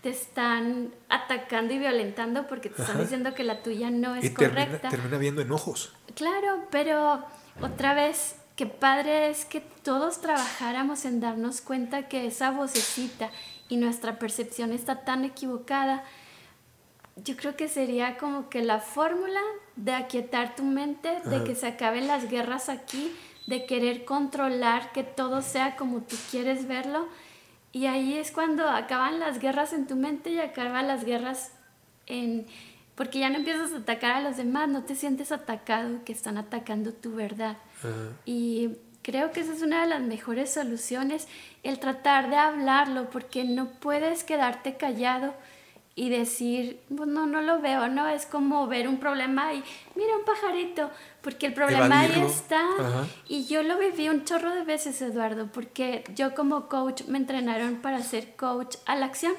te están atacando y violentando porque te están diciendo que la tuya no es correcta. Termina, termina viendo enojos. Claro, pero otra vez, qué padre es que todos trabajáramos en darnos cuenta que esa vocecita y nuestra percepción está tan equivocada. Yo creo que sería como que la fórmula de aquietar tu mente, de que se acaben las guerras aquí, de querer controlar que todo sea como tú quieres verlo. Y ahí es cuando acaban las guerras en tu mente y acaban las guerras en... Porque ya no empiezas a atacar a los demás, no te sientes atacado, que están atacando tu verdad. Y creo que esa es una de las mejores soluciones, el tratar de hablarlo, porque no puedes quedarte callado y decir, pues no, no lo veo, ¿no? Es como ver un problema y mira un pajarito, porque el problema ahí está. Y yo lo viví un chorro de veces, Eduardo, porque yo como coach me entrenaron para ser coach a la acción.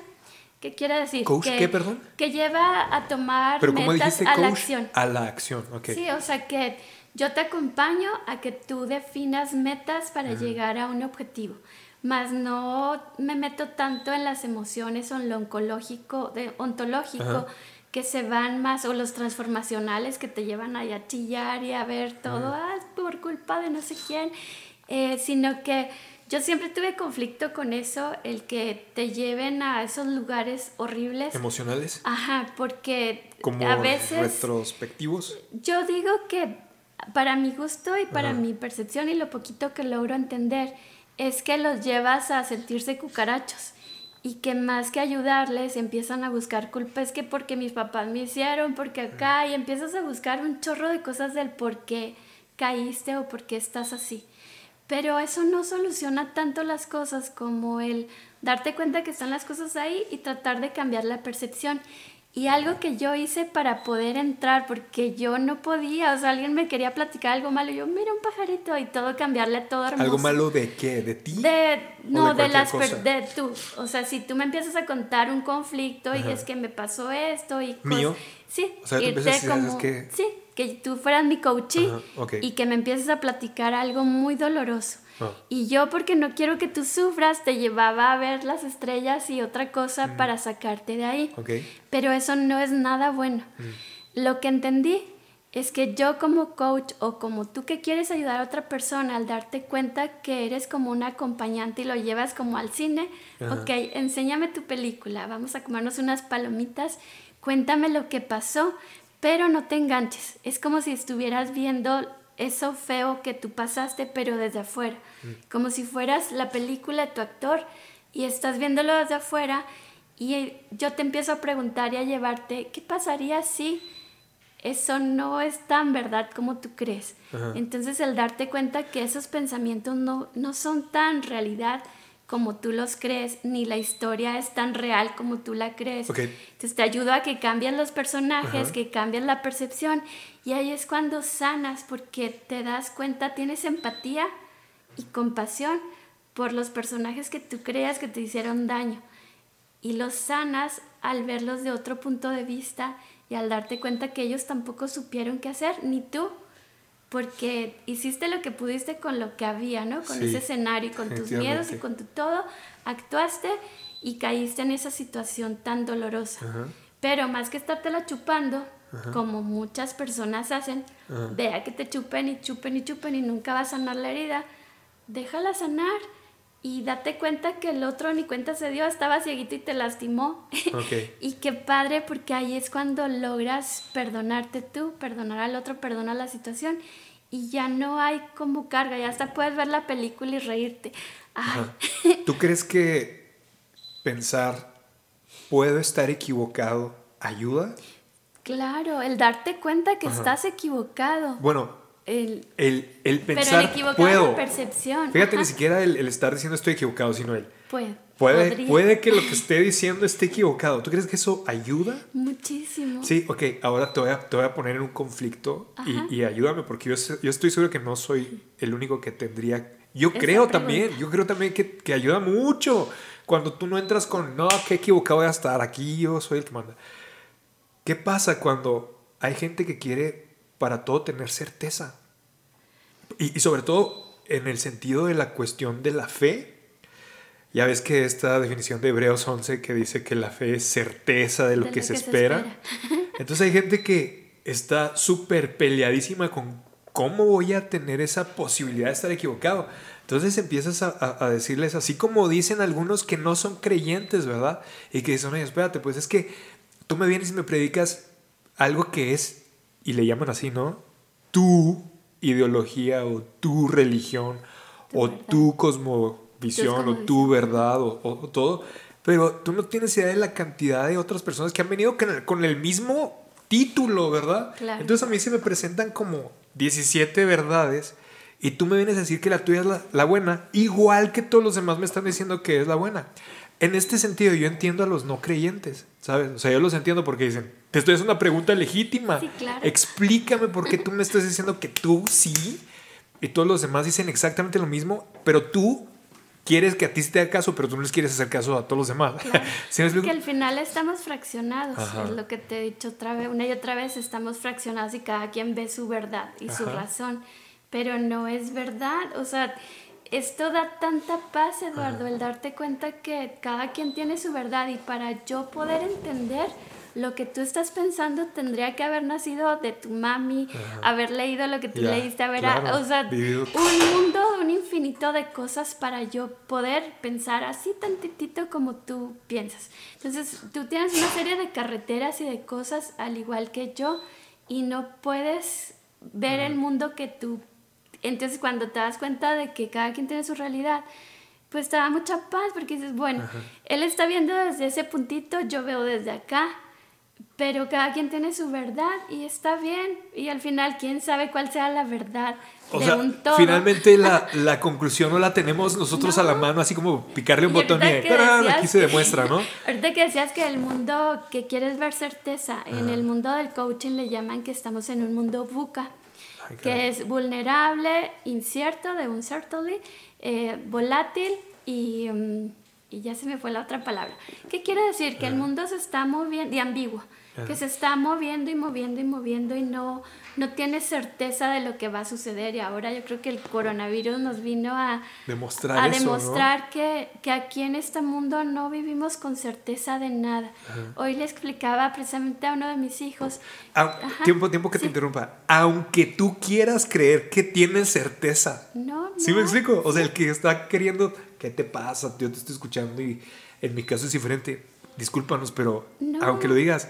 ¿Qué quiere decir? ¿Coach que, qué, perdón? Que lleva a tomar metas a la acción. A la acción, ok. Sí, o sea que yo te acompaño a que tú definas metas para llegar a un objetivo más no me meto tanto en las emociones o en lo oncológico, de, ontológico, que se van más, o los transformacionales que te llevan ahí a chillar y a ver todo, ah, por culpa de no sé quién, eh, sino que yo siempre tuve conflicto con eso, el que te lleven a esos lugares horribles. ¿Emocionales? Ajá, porque Como a veces... retrospectivos. Yo digo que para mi gusto y para mi percepción y lo poquito que logro entender, es que los llevas a sentirse cucarachos y que más que ayudarles empiezan a buscar culpas que porque mis papás me hicieron, porque acá y empiezas a buscar un chorro de cosas del por qué caíste o por qué estás así. Pero eso no soluciona tanto las cosas como el darte cuenta que están las cosas ahí y tratar de cambiar la percepción. Y algo que yo hice para poder entrar, porque yo no podía, o sea, alguien me quería platicar algo malo, y yo, mira un pajarito, y todo cambiarle todo hermoso. ¿Algo malo de qué? ¿De ti? De, no, de, las de tú. O sea, si tú me empiezas a contar un conflicto y es que me pasó esto y... ¿Mío? Sí. O sea, tú empiezas como, que... Sí, que tú fueras mi coachee y que me empieces a platicar algo muy doloroso. Y yo, porque no quiero que tú sufras, te llevaba a ver las estrellas y otra cosa para sacarte de ahí. Pero eso no es nada bueno. Lo que entendí es que yo como coach o como tú que quieres ayudar a otra persona al darte cuenta que eres como un acompañante y lo llevas como al cine, ok, enséñame tu película, vamos a comernos unas palomitas, cuéntame lo que pasó, pero no te enganches, es como si estuvieras viendo eso feo que tú pasaste, pero desde afuera. Como si fueras la película de tu actor y estás viéndolo desde afuera y yo te empiezo a preguntar y a llevarte, ¿qué pasaría si eso no es tan verdad como tú crees? Entonces el darte cuenta que esos pensamientos no, no son tan realidad, como tú los crees, ni la historia es tan real como tú la crees. Entonces te ayudo a que cambien los personajes, que cambien la percepción y ahí es cuando sanas porque te das cuenta, tienes empatía y compasión por los personajes que tú creas que te hicieron daño y los sanas al verlos de otro punto de vista y al darte cuenta que ellos tampoco supieron qué hacer, ni tú porque hiciste lo que pudiste con lo que había, ¿no? Con ese escenario, con tus miedos y con tu todo, actuaste y caíste en esa situación tan dolorosa. Pero más que estártela chupando, como muchas personas hacen, vea que te chupen y chupen y chupen y nunca va a sanar la herida, déjala sanar y date cuenta que el otro ni cuenta se dio, estaba cieguito y te lastimó. y qué padre porque ahí es cuando logras perdonarte tú, perdonar al otro, perdonar la situación y ya no hay como carga, ya hasta puedes ver la película y reírte. ¿Tú crees que pensar puedo estar equivocado ayuda? Claro, el darte cuenta que estás equivocado. Bueno, el, el, pensar. Pero el puedo. percepción. Fíjate, ni siquiera el, estar diciendo estoy equivocado, sino el. Puede. Puede, puede que lo que esté diciendo esté equivocado. ¿Tú crees que eso ayuda? Muchísimo. Sí, ok, ahora te voy a, te voy a poner en un conflicto y, y, ayúdame porque yo, yo estoy seguro que no soy el único que tendría... Yo creo también, yo creo también que, que, ayuda mucho cuando tú no entras con, no, qué equivocado voy a estar, aquí yo soy el que manda. ¿Qué pasa cuando hay gente que quiere para todo tener certeza. Y, sobre todo en el sentido de la cuestión de la fe. Ya ves que esta definición de Hebreos 11 que dice que la fe es certeza de lo, que, se, espera. Entonces hay gente que está súper peleadísima con cómo voy a tener esa posibilidad de estar equivocado. Entonces empiezas a, a, decirles, así como dicen algunos que no son creyentes, ¿verdad? Y que dicen, oye, espérate, pues es que tú me vienes y me predicas algo que es y le llaman así, ¿no? Tu ideología o tu religión o tu cosmovisión o tu verdad o, o, todo, pero tú no tienes idea de la cantidad de otras personas que han venido con el, mismo título, ¿verdad? Entonces a mí se me presentan como 17 verdades y tú me vienes a decir que la tuya es la, la, buena, igual que todos los demás me están diciendo que es la buena. En este sentido yo entiendo a los no creyentes, ¿sabes? O sea, yo los entiendo porque dicen, te estoy haciendo una pregunta legítima. Sí, claro. Explícame por qué tú me estás diciendo que tú sí y todos los demás dicen exactamente lo mismo, pero tú quieres que a ti se te haga caso, pero tú no les quieres hacer caso a todos los demás. Claro. que al final estamos fraccionados, es lo que te he dicho otra vez, una y otra vez, estamos fraccionados y cada quien ve su verdad y su razón, pero no es verdad, o sea, esto da tanta paz, Eduardo, el darte cuenta que cada quien tiene su verdad y para yo poder entender lo que tú estás pensando tendría que haber nacido de tu mami, haber leído lo que tú leíste, haber, o sea, un mundo, un infinito de cosas para yo poder pensar así tantitito como tú piensas. Entonces, tú tienes una serie de carreteras y de cosas al igual que yo y no puedes ver el mundo que tú... Entonces, cuando te das cuenta de que cada quien tiene su realidad, pues te da mucha paz porque dices, bueno, él está viendo desde ese puntito, yo veo desde acá pero cada quien tiene su verdad y está bien. Y al final, quién sabe cuál sea la verdad de un todo. Finalmente, la, la, conclusión no la tenemos nosotros a la mano, así como picarle un botón y aquí se demuestra, ¿no? Ahorita que decías que el mundo que quieres ver certeza, en el mundo del coaching le llaman que estamos en un mundo buca, que es vulnerable, incierto, de un certainly, eh, volátil y. Mm, y ya se me fue la otra palabra. ¿Qué quiere decir? Que el mundo se está moviendo, y ambiguo que se está moviendo y moviendo y moviendo y no, no tiene certeza de lo que va a suceder. Y ahora yo creo que el coronavirus nos vino a demostrar, a demostrar que, que, aquí en este mundo no vivimos con certeza de nada. Hoy le explicaba precisamente a uno de mis hijos. Ah, tiempo, tiempo que te interrumpa. Aunque tú quieras creer que tienes certeza. No, no. ¿Sí me explico? O sea, el que está queriendo, ¿qué te pasa? Yo te estoy escuchando y en mi caso es diferente. Discúlpanos, pero aunque lo digas,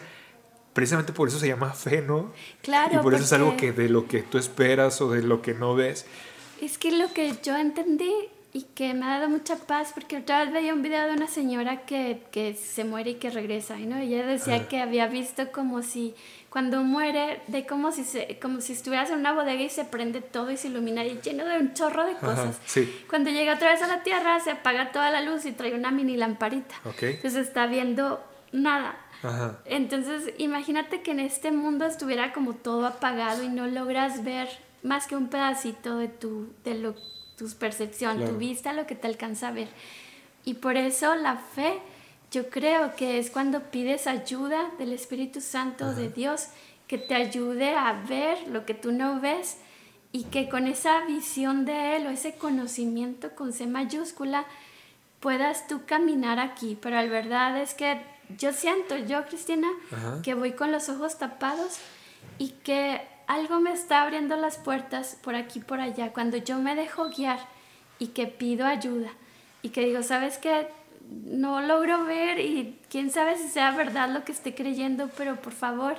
precisamente por eso se llama fe, ¿no? Claro. Y por eso es algo que de lo que tú esperas o de lo que no ves. Es que lo que yo entendí y que me ha dado mucha paz, porque otra vez veía un video de una señora que, que se muere y que regresa, ¿no? Ella decía que había visto como si cuando muere, de como si, se, como si estuvieras en una bodega y se prende todo y se ilumina y lleno de un chorro de cosas. sí. Cuando llega otra vez a la Tierra, se apaga toda la luz y trae una mini lamparita. Okay. Entonces está viendo nada. Entonces, imagínate que en este mundo estuviera como todo apagado y no logras ver más que un pedacito de tu, de lo, tu percepción, tu vista, lo que te alcanza a ver. Y por eso la fe, yo creo que es cuando pides ayuda del Espíritu Santo de Dios, que te ayude a ver lo que tú no ves y que con esa visión de Él o ese conocimiento con C mayúscula puedas tú caminar aquí. Pero la verdad es que yo siento, yo Cristina, que voy con los ojos tapados y que algo me está abriendo las puertas por aquí, por allá, cuando yo me dejo guiar y que pido ayuda y que digo, ¿sabes qué? No logro ver y quién sabe si sea verdad lo que estoy creyendo, pero por favor,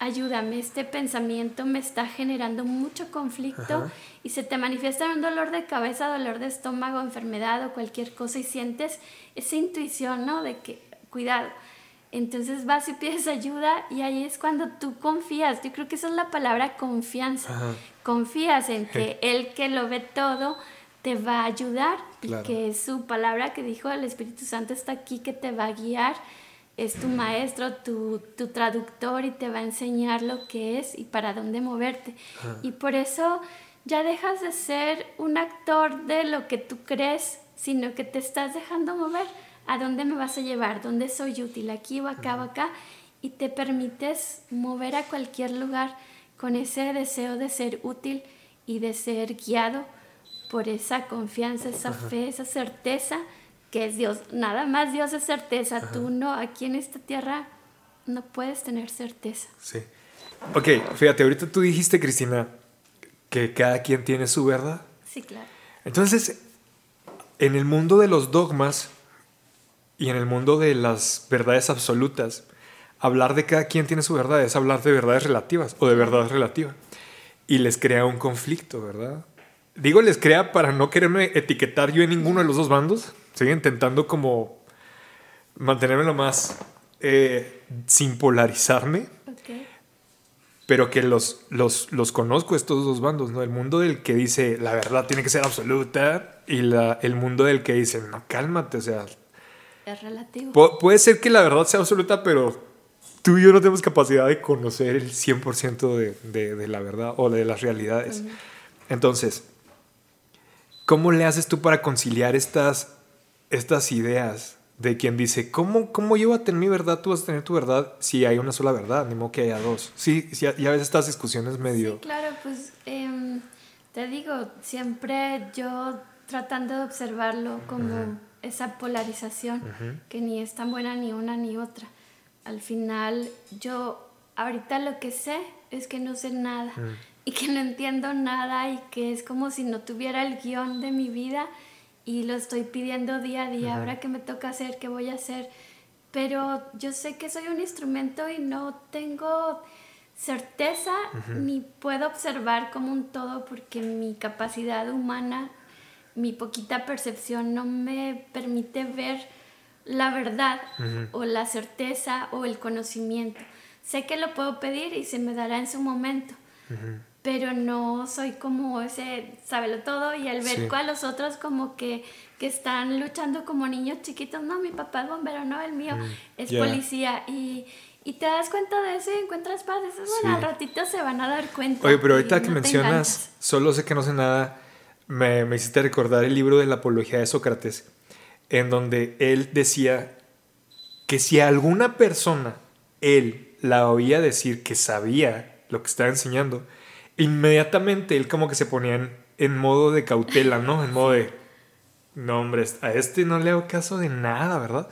ayúdame, este pensamiento me está generando mucho conflicto y se te manifiesta un dolor de cabeza, dolor de estómago, enfermedad o cualquier cosa y sientes esa intuición, ¿no? De que cuidado. Entonces vas y pides ayuda y ahí es cuando tú confías. Yo creo que esa es la palabra confianza. Confías en que Él que lo ve todo te va a ayudar y que su palabra que dijo el Espíritu Santo está aquí, que te va a guiar. Es tu maestro, tu, tu traductor y te va a enseñar lo que es y para dónde moverte. Y por eso ya dejas de ser un actor de lo que tú crees, sino que te estás dejando mover ¿A dónde me vas a llevar? ¿Dónde soy útil? ¿Aquí o acá o acá? Y te permites mover a cualquier lugar con ese deseo de ser útil y de ser guiado por esa confianza, esa fe, esa certeza que es Dios. Nada más Dios es certeza. Tú no, aquí en esta tierra no puedes tener certeza. Sí. Ok, fíjate, ahorita tú dijiste, Cristina, que cada quien tiene su verdad. Sí, claro. Entonces, en el mundo de los dogmas, y en el mundo de las verdades absolutas, hablar de cada quien tiene su verdad es hablar de verdades relativas o de verdades relativas. y les crea un conflicto, ¿verdad? Digo les crea para no quererme etiquetar yo en ninguno de los dos bandos. Sigo intentando como mantenerme lo más eh, sin polarizarme. Pero que los, los, los, conozco estos dos bandos, ¿no? El mundo del que dice la verdad tiene que ser absoluta y la, el mundo del que dice, no, cálmate, o sea... Es relativo. puede ser que la verdad sea absoluta, pero tú y yo no tenemos capacidad de conocer el 100% de, de, de, la verdad o de las realidades. Entonces, ¿cómo le haces tú para conciliar estas, estas ideas de quien dice, ¿cómo, ¿cómo yo voy a tener mi verdad? Tú vas a tener tu verdad si hay una sola verdad, ni modo que haya dos. Sí, sí ya ves estas discusiones medio... Sí, claro, pues eh, te digo, siempre yo tratando de observarlo como esa polarización, que ni es tan buena ni una ni otra. Al final yo ahorita lo que sé es que no sé nada y que no entiendo nada y que es como si no tuviera el guion de mi vida y lo estoy pidiendo día a día, ahora que me toca hacer, qué voy a hacer. Pero yo sé que soy un instrumento y no tengo certeza ni puedo observar como un todo porque mi capacidad humana, mi poquita percepción no me permite ver la verdad o la certeza o el conocimiento. Sé que lo puedo pedir y se me dará en su momento, pero no soy como ese sábelo todo y al ver a los otros como que, que están luchando como niños chiquitos, no, mi papá es bombero, no, el mío es policía y, y, te das cuenta de eso y encuentras paz, eso bueno, al ratito se van a dar cuenta. Oye, pero ahorita que mencionas, solo sé que no sé nada, me, me hiciste recordar el libro de la apología de Sócrates, en donde él decía que si alguna persona, él la oía decir que sabía lo que estaba enseñando, inmediatamente él como que se ponía en, modo de cautela, ¿no? En modo de, no hombre, a este no le hago caso de nada, ¿verdad?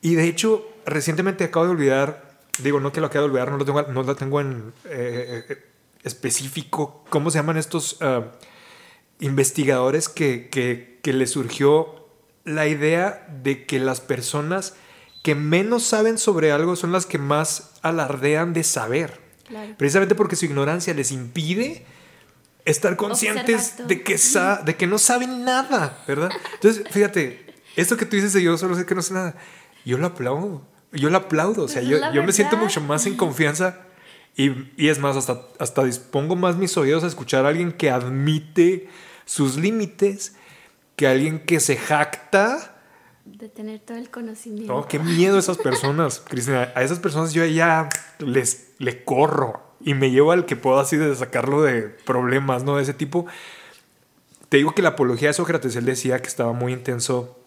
Y de hecho, recientemente acabo de olvidar, digo, no que lo acabo de olvidar, no lo tengo, en eh, eh, específico, ¿cómo se llaman estos ah, investigadores que, que, que les surgió la idea de que las personas que menos saben sobre algo son las que más alardean de saber? Precisamente porque su ignorancia les impide estar conscientes de que, de que no saben nada, ¿verdad? Entonces, fíjate, esto que tú dices de yo solo sé que no sé nada, yo lo aplaudo, yo lo aplaudo, o sea, yo, yo me siento mucho más en confianza y, y, es más, hasta, hasta dispongo más mis oídos a escuchar a alguien que admite sus límites que alguien que se jacta de tener todo el conocimiento. Oh, qué miedo a esas personas, Cristina. A esas personas yo ya les le corro y me llevo al que puedo así de sacarlo de problemas, ¿no? De ese tipo. Te digo que la apología de Sócrates, él decía que estaba muy intenso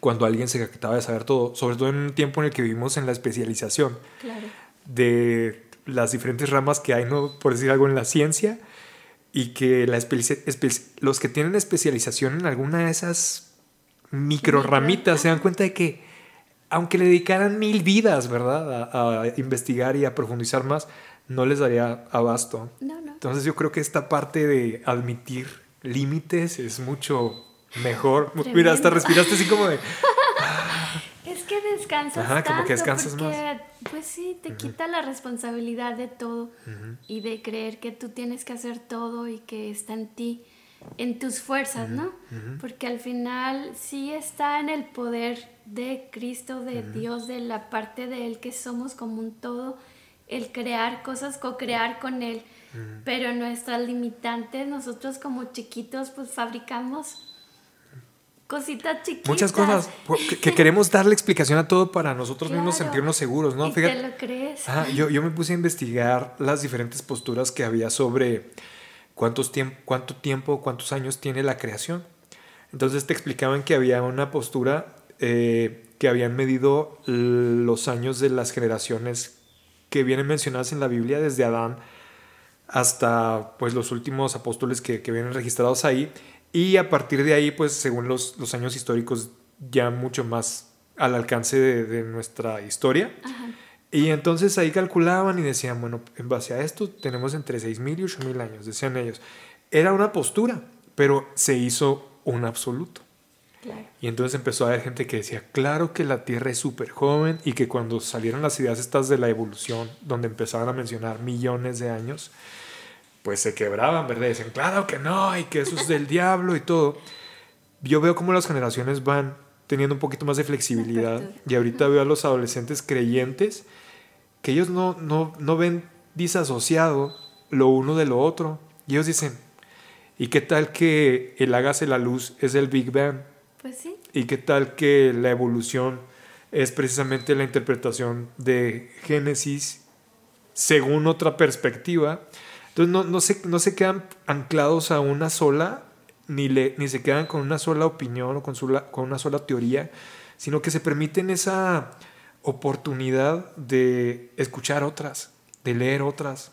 cuando alguien se jactaba de saber todo, sobre todo en un tiempo en el que vivimos en la especialización claro. de las diferentes ramas que hay, ¿no? Por decir algo, en la ciencia y que la los que tienen especialización en alguna de esas micro ramitas se dan cuenta de que aunque le dedicaran mil vidas, ¿verdad? A, investigar y a profundizar más, no les daría abasto. Entonces yo creo que esta parte de admitir límites es mucho mejor. Mira, hasta respiraste así como de... descansas Ajá, como que descansas más. Pues sí, te quita la responsabilidad de todo y de creer que tú tienes que hacer todo y que está en ti en tus fuerzas, ¿no? Porque al final sí está en el poder de Cristo, de Dios, de la parte de Él que somos como un todo, el crear cosas, co-crear con Él. Pero nuestras limitantes, nosotros como chiquitos, pues fabricamos cositas chiquitas. Muchas cosas que, queremos darle explicación a todo para nosotros mismos sentirnos seguros, ¿no? Y te lo crees. yo, yo me puse a investigar las diferentes posturas que había sobre cuántos cuánto tiempo, cuántos años tiene la creación. Entonces te explicaban que había una postura eh, que habían medido los años de las generaciones que vienen mencionadas en la Biblia desde Adán hasta pues los últimos apóstoles que, que vienen registrados ahí y a partir de ahí pues según los, los años históricos ya mucho más al alcance de, de nuestra historia. Ajá. Y entonces ahí calculaban y decían, bueno, en base a esto tenemos entre 6.000 y 8.000 años, decían ellos. Era una postura, pero se hizo un absoluto. Y entonces empezó a haber gente que decía, claro que la Tierra es súper joven y que cuando salieron las ideas estas de la evolución, donde empezaban a mencionar millones de años, pues se quebraban, ¿verdad? Dicen, claro que no, y que eso es del diablo y todo. Yo veo cómo las generaciones van teniendo un poquito más de flexibilidad. Y ahorita veo a los adolescentes creyentes que ellos no, no, no ven disasociado lo uno de lo otro. Y ellos dicen, ¿y qué tal que el hágase la luz es el Big Bang? Pues sí. ¿Y qué tal que la evolución es precisamente la interpretación de Génesis según otra perspectiva? Entonces no, no, se, no se quedan anclados a una sola, ni, le, ni se quedan con una sola opinión o con, con una sola teoría, sino que se permiten esa oportunidad de escuchar otras, de leer otras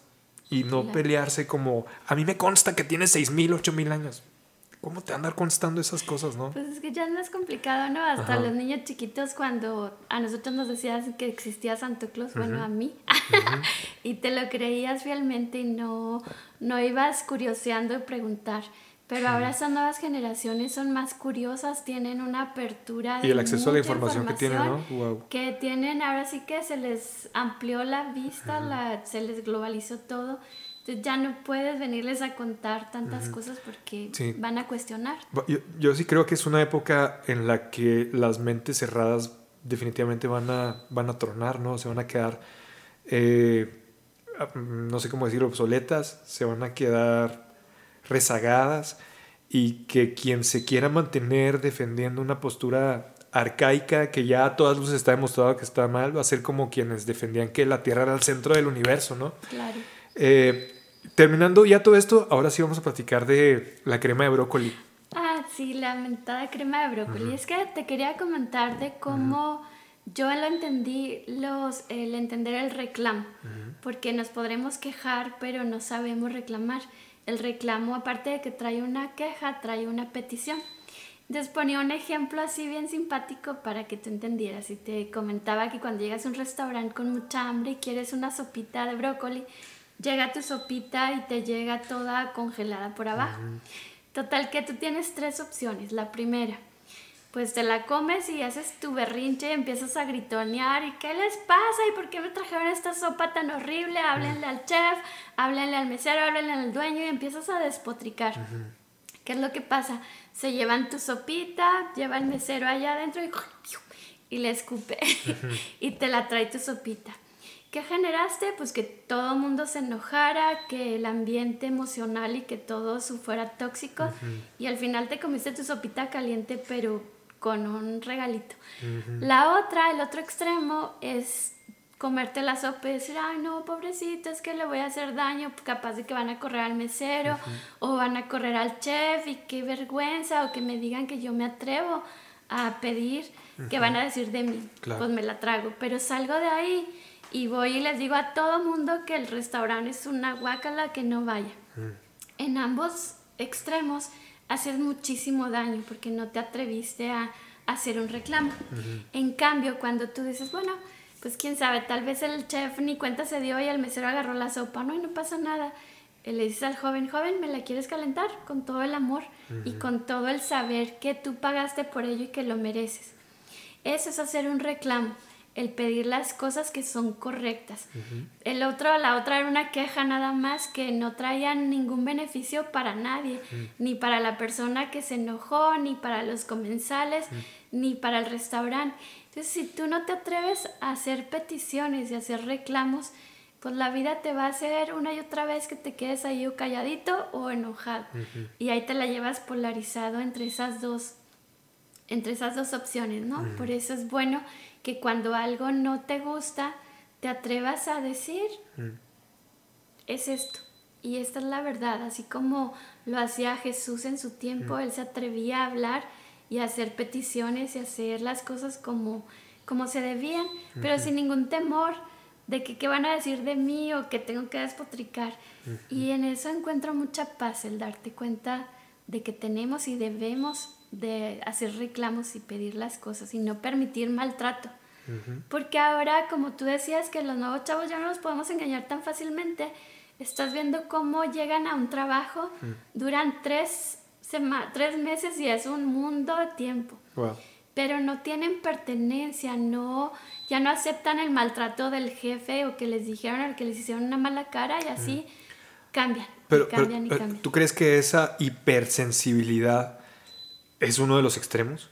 y no pelearse como, a mí me consta que tienes 6.000, 8.000 años. ¿Cómo te andar constando esas cosas, no? Pues es que ya no es complicado, ¿no? Hasta los niños chiquitos cuando a nosotros nos decías que existía Santo Claus, bueno, a mí, y te lo creías fielmente y no, no ibas curioseando y preguntar. Pero ahora estas nuevas generaciones son más curiosas, tienen una apertura. y el acceso a la información, que tienen, ¿no? Wow. Que tienen, ahora sí que se les amplió la vista, la, se les globalizó todo ya no puedes venirles a contar tantas cosas porque van a cuestionar. Yo, sí creo que es una época en la que las mentes cerradas definitivamente van a, van a tronar, ¿no? Se van a quedar, eh, no sé cómo decirlo, obsoletas, se van a quedar rezagadas y que quien se quiera mantener defendiendo una postura arcaica que ya a todas luces está demostrado que está mal, va a ser como quienes defendían que la Tierra era el centro del universo, ¿no? Claro. Eh, Terminando ya todo esto, ahora sí vamos a platicar de la crema de brócoli. Ah, sí, la mentada crema de brócoli. Es que te quería comentar de cómo yo lo entendí, los, el entender el reclamo, porque nos podremos quejar, pero no sabemos reclamar. El reclamo, aparte de que trae una queja, trae una petición. Entonces ponía un ejemplo así bien simpático para que tú entendieras. Y te comentaba que cuando llegas a un restaurante con mucha hambre y quieres una sopita de brócoli, llega tu sopita y te llega toda congelada por abajo. Total que tú tienes tres opciones. La primera, pues te la comes y haces tu berrinche y empiezas a gritonear y ¿qué les pasa? ¿Y por qué me trajeron esta sopa tan horrible? Háblenle al chef, háblenle al mesero, háblenle al dueño y empiezas a despotricar. ¿Qué es lo que pasa? Se llevan tu sopita, lleva el mesero allá adentro y, y le escupe y te la trae tu sopita. ¿Qué generaste? Pues que todo el mundo se enojara, que el ambiente emocional y que todo fuera tóxico. Y al final te comiste tu sopita caliente, pero con un regalito. La otra, el otro extremo, es comerte la sopa y decir, ay no, pobrecito, es que le voy a hacer daño, capaz de que van a correr al mesero o van a correr al chef y qué vergüenza, o que me digan que yo me atrevo a pedir, que van a decir de mí, pues me la trago, pero salgo de ahí y voy y les digo a todo mundo que el restaurante es una guacala que no vaya. Mm. En ambos extremos haces muchísimo daño porque no te atreviste a, hacer un reclamo. En cambio, cuando tú dices, bueno, pues quién sabe, tal vez el chef ni cuenta se dio y el mesero agarró la sopa, no, y no pasa nada. Le dices al joven, joven, ¿me la quieres calentar? Con todo el amor y con todo el saber que tú pagaste por ello y que lo mereces. Eso es hacer un reclamo el pedir las cosas que son correctas. El otro, la otra era una queja nada más que no traía ningún beneficio para nadie, ni para la persona que se enojó, ni para los comensales, ni para el restaurante. Entonces, si tú no te atreves a hacer peticiones y hacer reclamos, pues la vida te va a hacer una y otra vez que te quedes ahí o calladito o enojado. Y ahí te la llevas polarizado entre esas dos, entre esas dos opciones, ¿no? Por eso es bueno que cuando algo no te gusta, te atrevas a decir, mm. es esto. Y esta es la verdad, así como lo hacía Jesús en su tiempo, mm. él se atrevía a hablar y a hacer peticiones y hacer las cosas como, como se debían, pero sin ningún temor de que qué van a decir de mí o que tengo que despotricar. Y en eso encuentro mucha paz, el darte cuenta de que tenemos y debemos de hacer reclamos y pedir las cosas y no permitir maltrato. Porque ahora, como tú decías, que los nuevos chavos ya no los podemos engañar tan fácilmente, estás viendo cómo llegan a un trabajo, duran tres, tres meses y es un mundo de tiempo. Pero no tienen pertenencia, no, ya no aceptan el maltrato del jefe o que les dijeron o que les hicieron una mala cara y así cambian Pero, ¿tú crees que esa hipersensibilidad es uno de los extremos?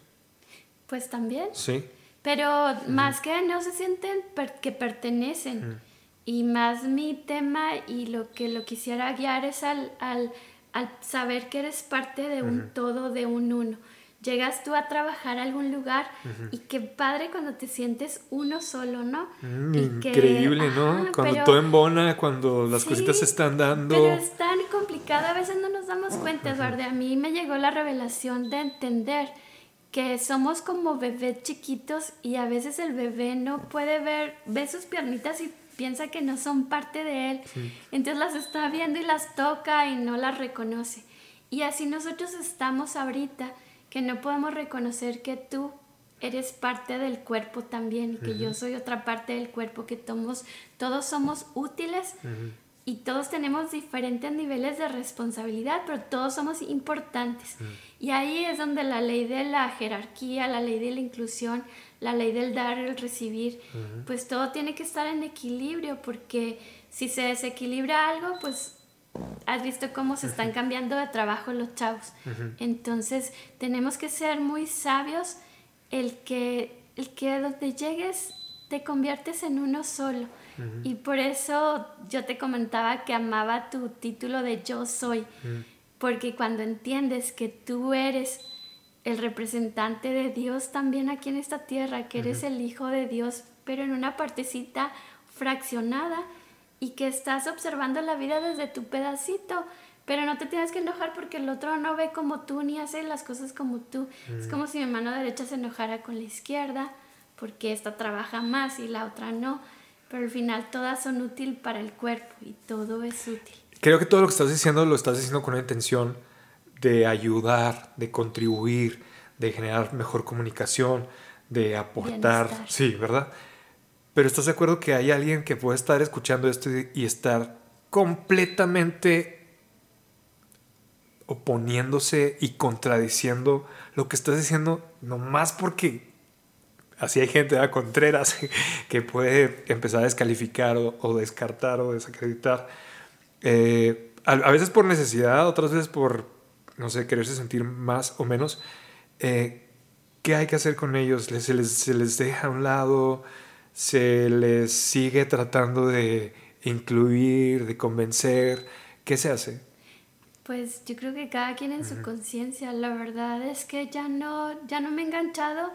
Pues también. Sí. Pero más que no se sienten que pertenecen. Y más mi tema y lo que lo quisiera guiar es al, al, al saber que eres parte de un todo, de un uno. Llegas tú a trabajar a algún lugar y qué padre cuando te sientes uno solo, ¿no? Mm, increíble, ¿no? cuando todo embona, cuando las cositas se están dando. Pero es tan complicado, a veces no nos damos cuenta, Eduardo. A mí me llegó la revelación de entender que somos como bebés chiquitos y a veces el bebé no puede ver, ve sus piernitas y piensa que no son parte de él. Entonces las está viendo y las toca y no las reconoce. Y así nosotros estamos ahorita, que no podemos reconocer que tú eres parte del cuerpo también que yo soy otra parte del cuerpo, que todos, todos somos útiles y todos tenemos diferentes niveles de responsabilidad, pero todos somos importantes. Y ahí es donde la ley de la jerarquía, la ley de la inclusión, la ley del dar y el recibir, pues todo tiene que estar en equilibrio, porque si se desequilibra algo, pues has visto cómo se están cambiando de trabajo los chavos. Entonces tenemos que ser muy sabios el que, el que donde llegues te conviertes en uno solo. Y por eso yo te comentaba que amaba tu título de Yo soy, porque cuando entiendes que tú eres el representante de Dios también aquí en esta tierra, que eres el Hijo de Dios, pero en una partecita fraccionada y que estás observando la vida desde tu pedacito, pero no te tienes que enojar porque el otro no ve como tú ni hace las cosas como tú. Es como si mi mano derecha se enojara con la izquierda porque esta trabaja más y la otra no pero al final todas son útiles para el cuerpo y todo es útil. Creo que todo lo que estás diciendo lo estás diciendo con una intención de ayudar, de contribuir, de generar mejor comunicación, de aportar. Sí, ¿verdad? Pero ¿estás de acuerdo que hay alguien que puede estar escuchando esto y estar completamente oponiéndose y contradiciendo lo que estás diciendo, nomás porque así hay gente, a Contreras, que puede empezar a descalificar o, descartar o desacreditar. Eh, a, veces por necesidad, otras veces por, no sé, quererse sentir más o menos. Eh, ¿Qué hay que hacer con ellos? Se les, se les deja a un lado, se les sigue tratando de incluir, de convencer. ¿Qué se hace? Pues yo creo que cada quien en su conciencia, la verdad es que ya no, ya no me he enganchado.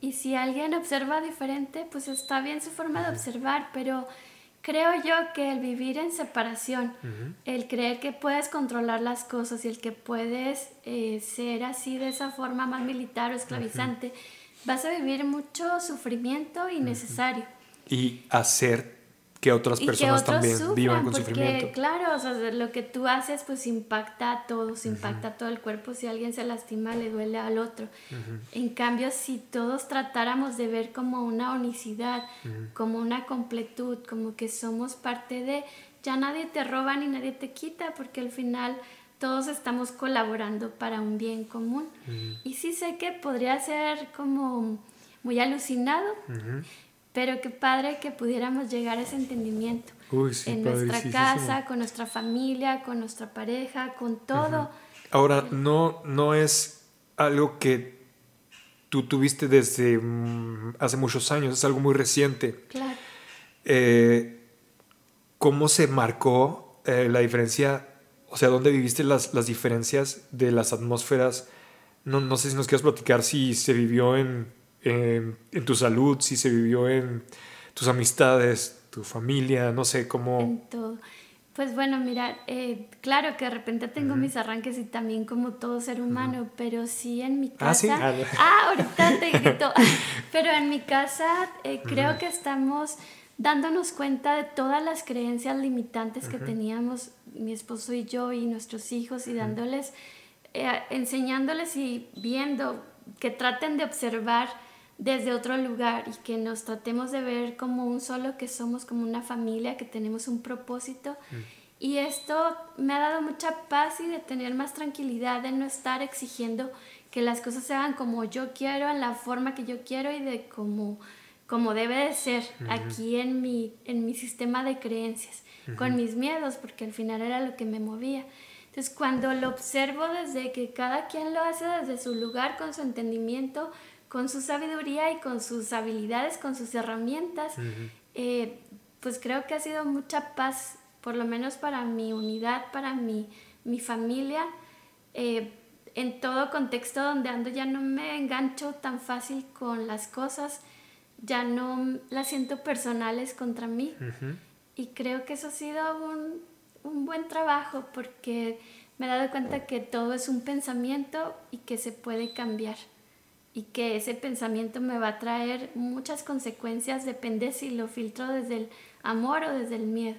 Y si alguien observa diferente, pues está bien su forma de observar, pero creo yo que el vivir en separación, el creer que puedes controlar las cosas y el que puedes eh, ser así de esa forma más militar o esclavizante, vas a vivir mucho sufrimiento innecesario. Y hacer que otras personas también vivan con porque, sufrimiento. Claro, o sea, lo que tú haces pues impacta a todos, impacta a todo el cuerpo. Si alguien se lastima, le duele al otro. En cambio, si todos tratáramos de ver como una unicidad, como una completud, como que somos parte de, ya nadie te roba ni nadie te quita, porque al final todos estamos colaborando para un bien común. Y sí sé que podría ser como muy alucinado, pero qué padre que pudiéramos llegar a ese entendimiento. en nuestra casa, con nuestra familia, con nuestra pareja, con todo. Ahora, no, no es algo que tú tuviste desde mm, hace muchos años, es algo muy reciente. Claro. Eh, ¿Cómo se marcó eh, la diferencia? O sea, ¿dónde viviste las, las diferencias de las atmósferas? No, no sé si nos quieres platicar si se vivió en en, tu salud, si se vivió en tus amistades, tu familia, no sé cómo... En todo. Pues bueno, mira, eh, claro que de repente tengo mis arranques y también como todo ser humano, pero sí en mi casa... Ah, sí. Ah, ah ahorita te grito. pero en mi casa eh, creo que estamos dándonos cuenta de todas las creencias limitantes que teníamos mi esposo y yo y nuestros hijos y dándoles, eh, enseñándoles y viendo que traten de observar desde otro lugar y que nos tratemos de ver como un solo que somos, como una familia, que tenemos un propósito. Mm. Y esto me ha dado mucha paz y de tener más tranquilidad, de no estar exigiendo que las cosas se hagan como yo quiero, en la forma que yo quiero y de como como debe de ser aquí en mi, en mi sistema de creencias, con mis miedos, porque al final era lo que me movía. Entonces, cuando lo observo desde que cada quien lo hace desde su lugar, con su entendimiento, con su sabiduría y con sus habilidades, con sus herramientas, eh, pues creo que ha sido mucha paz, por lo menos para mi unidad, para mi, mi familia. Eh, en todo contexto donde ando ya no me engancho tan fácil con las cosas, ya no las siento personales contra mí. Y creo que eso ha sido un, un buen trabajo porque me he dado cuenta que todo es un pensamiento y que se puede cambiar y que ese pensamiento me va a traer muchas consecuencias, depende si lo filtro desde el amor o desde el miedo.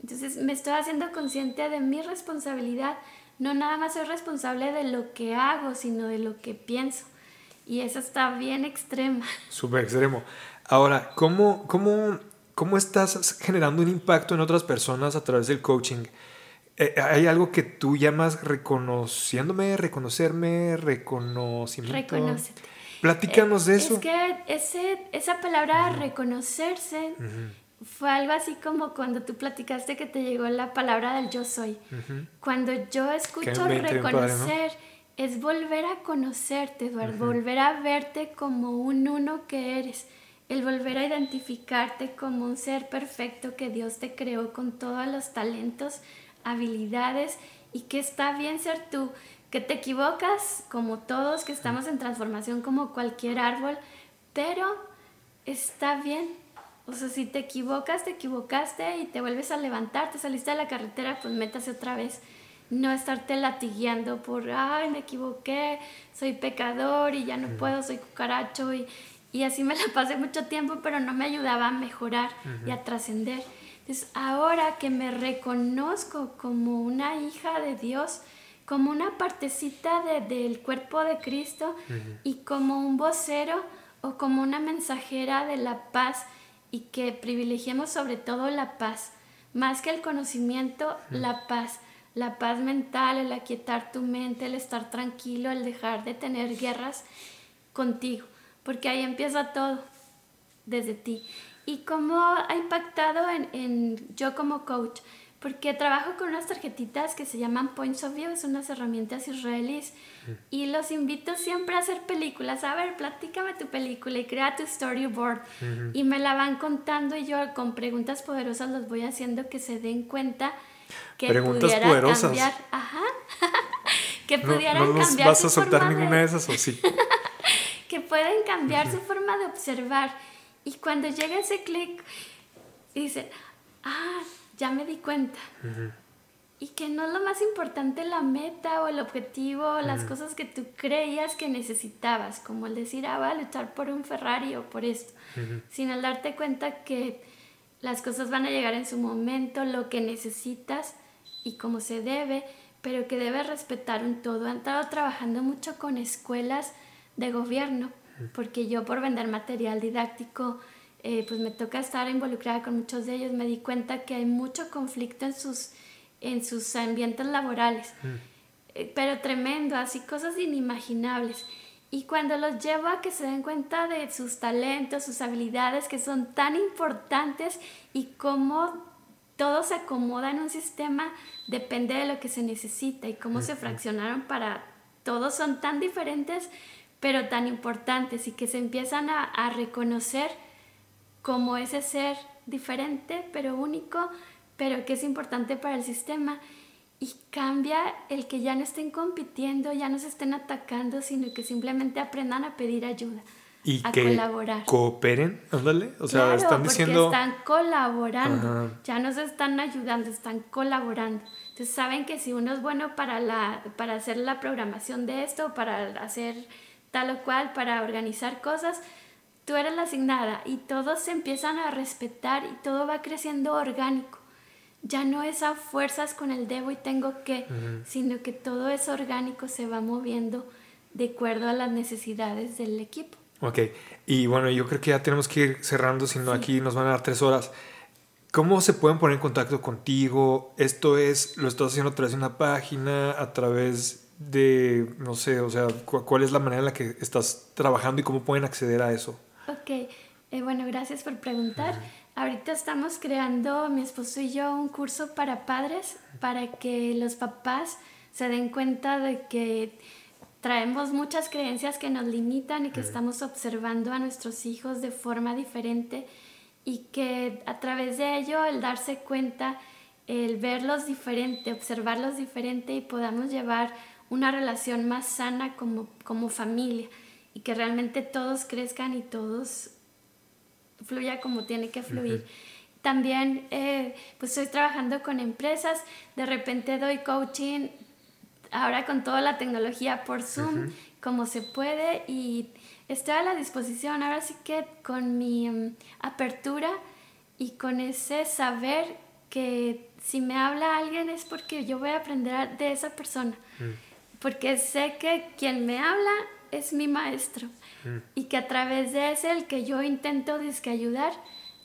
Entonces me estoy haciendo consciente de mi responsabilidad, no nada más soy responsable de lo que hago, sino de lo que pienso. Y eso está bien extrema. Súper extremo. Ahora, ¿cómo, cómo, ¿cómo estás generando un impacto en otras personas a través del coaching? Eh, ¿Hay algo que tú llamas reconociéndome, reconocerme, reconocimiento? Reconocerte. Platícanos de eso. Es que ese, esa palabra reconocerse fue algo así como cuando tú platicaste que te llegó la palabra del yo soy. Cuando yo escucho reconocer, es volver a conocerte, Eduardo, volver a verte como un uno que eres, el volver a identificarte como un ser perfecto que Dios te creó con todos los talentos, habilidades y que está bien ser tú, que te equivocas como todos, que estamos en transformación como cualquier árbol, pero está bien o sea, si te equivocas, te equivocaste y te vuelves a levantar, te saliste de la carretera, pues métase otra vez. No estarte latigueando por, ay, me equivoqué, soy pecador y ya no puedo, soy cucaracho. Y, y así me la pasé mucho tiempo, pero no me ayudaba a mejorar y a trascender. Entonces, ahora que me reconozco como una hija de Dios, como una partecita de, del cuerpo de Cristo y como un vocero o como una mensajera de la paz, y que privilegiemos sobre todo la paz, más que el conocimiento, la paz, la paz mental, el aquietar tu mente, el estar tranquilo, el dejar de tener guerras contigo, porque ahí empieza todo desde ti. ¿Y cómo ha impactado en, en yo como coach? porque trabajo con unas tarjetitas que se llaman Points of View, es unas herramientas israelíes, y los invito siempre a hacer películas. A ver, platícame tu película y crea tu storyboard. Y me la van contando y yo con preguntas poderosas los voy haciendo que se den cuenta que preguntas pudiera poderosas. cambiar. Ajá. que pudieran no, no ¿Vas a soltar ninguna de esas o sí? que pueden cambiar su forma de observar. Y cuando llega ese clic, dice, ah, ya me di cuenta. Y que no es lo más importante la meta o el objetivo o las cosas que tú creías que necesitabas, como el decir, ah, voy a luchar por un Ferrari o por esto, sino el darte cuenta que las cosas van a llegar en su momento, lo que necesitas y como se debe, pero que debes respetar un todo. Han estado trabajando mucho con escuelas de gobierno, porque yo por vender material didáctico eh, pues me toca estar involucrada con muchos de ellos, me di cuenta que hay mucho conflicto en sus, en sus ambientes laborales, mm. eh, pero tremendo, así cosas inimaginables. Y cuando los llevo a que se den cuenta de sus talentos, sus habilidades, que son tan importantes y cómo todo se acomoda en un sistema, depende de lo que se necesita y cómo se fraccionaron para todos son tan diferentes, pero tan importantes y que se empiezan a, a reconocer como ese ser diferente pero único, pero que es importante para el sistema. Y cambia el que ya no estén compitiendo, ya no se estén atacando, sino que simplemente aprendan a pedir ayuda. Y a que colaborar. cooperen, ándale. O sea, están diciendo. están colaborando. Ya no se están ayudando, están colaborando. Entonces saben que si uno es bueno para, la, para hacer la programación de esto, para hacer tal o cual, para organizar cosas, tú eres la asignada y todos se empiezan a respetar y todo va creciendo orgánico. Ya no es a fuerzas con el debo y tengo que, sino que todo es orgánico, se va moviendo de acuerdo a las necesidades del equipo. Ok, y bueno, yo creo que ya tenemos que ir cerrando, si no aquí nos van a dar tres horas. ¿Cómo se pueden poner en contacto contigo? Esto es, lo estás haciendo a través de una página, a través de, no sé, o sea, ¿cuál es la manera en la que estás trabajando y cómo pueden acceder a eso? Ok, Eh, bueno, gracias por preguntar. Ahorita estamos creando, mi esposo y yo, un curso para padres, para que los papás se den cuenta de que traemos muchas creencias que nos limitan y que estamos observando a nuestros hijos de forma diferente y que a través de ello el darse cuenta, el verlos diferente, observarlos diferente y podamos llevar una relación más sana como, como familia y que realmente todos crezcan y todos fluya como tiene que fluir. También eh, pues estoy trabajando con empresas, de repente doy coaching ahora con toda la tecnología por Zoom, como se puede y estoy a la disposición, ahora sí que con mi em, apertura y con ese saber que si me habla alguien es porque yo voy a aprender de esa persona, mm. Porque sé que quien me habla es mi maestro mm. y que a través de ese el que yo intento disque ayudar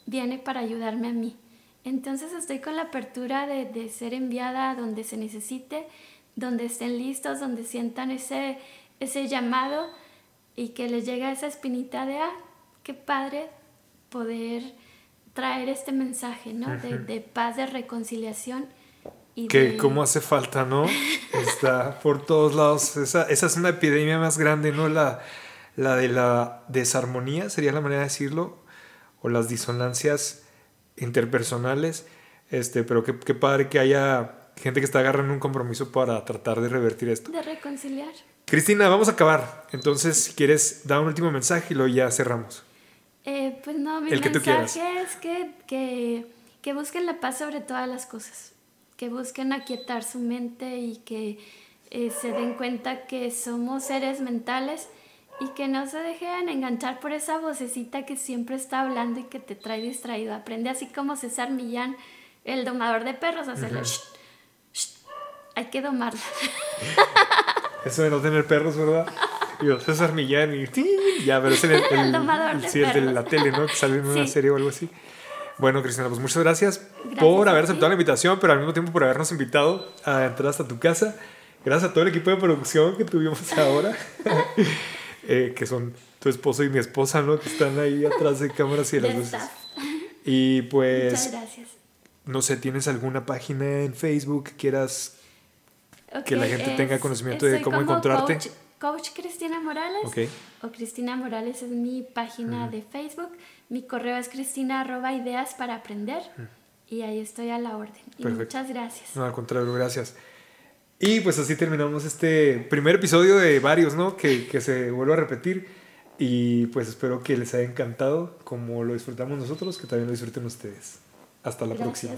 viene para ayudarme a mí. Entonces estoy con la apertura de, de ser enviada a donde se necesite, donde estén listos, donde sientan ese, ese llamado y que les llegue esa espinita de, ah, qué padre poder traer este mensaje, ¿no? de, de, paz, de reconciliación. Y que cómo hace falta, ¿no? Está por todos lados. Esa, esa, es una epidemia más grande, ¿no? La, la de la desarmonía, sería la manera de decirlo, o las disonancias interpersonales. Este, pero qué, qué padre que haya gente que está agarrando un compromiso para tratar de revertir esto. De reconciliar. Cristina, vamos a acabar. Entonces, si quieres, da un último mensaje y luego ya cerramos. Eh, pues no, mi mensaje es que, que, que, busquen la paz sobre todas las cosas, que busquen aquietar su mente y que eh, se den cuenta que somos seres mentales y que no se dejen enganchar por esa vocecita que siempre está hablando y que te trae distraído. Aprende así como César Millán, el domador de perros, a hacerle... hay que domarla. Eso de no tener perros, ¿verdad? Yo, César Millán y ya, pero es el, el, sí, el de la tele, ¿no? Que sale en una serie o algo así. Bueno, Cristina, pues muchas gracias, por haber aceptado la invitación, pero al mismo tiempo por habernos invitado a entrar hasta tu casa. Gracias a todo el equipo de producción que tuvimos ahora, eh, que son tu esposo y mi esposa, ¿no? Que están ahí atrás de cámaras y de las luces. Y pues... Muchas gracias. No sé, ¿tienes alguna página en Facebook que quieras que la gente tenga conocimiento de cómo encontrarte. Coach, Cristina Morales. O Cristina Morales es mi página de Facebook. Mi correo es cristina arroba ideas para aprender. Y ahí estoy a la orden. Y muchas gracias. No, al contrario, gracias. Y pues así terminamos este primer episodio de varios, ¿no? Que, que se vuelva a repetir. Y pues espero que les haya encantado como lo disfrutamos nosotros, que también lo disfruten ustedes. Hasta la próxima.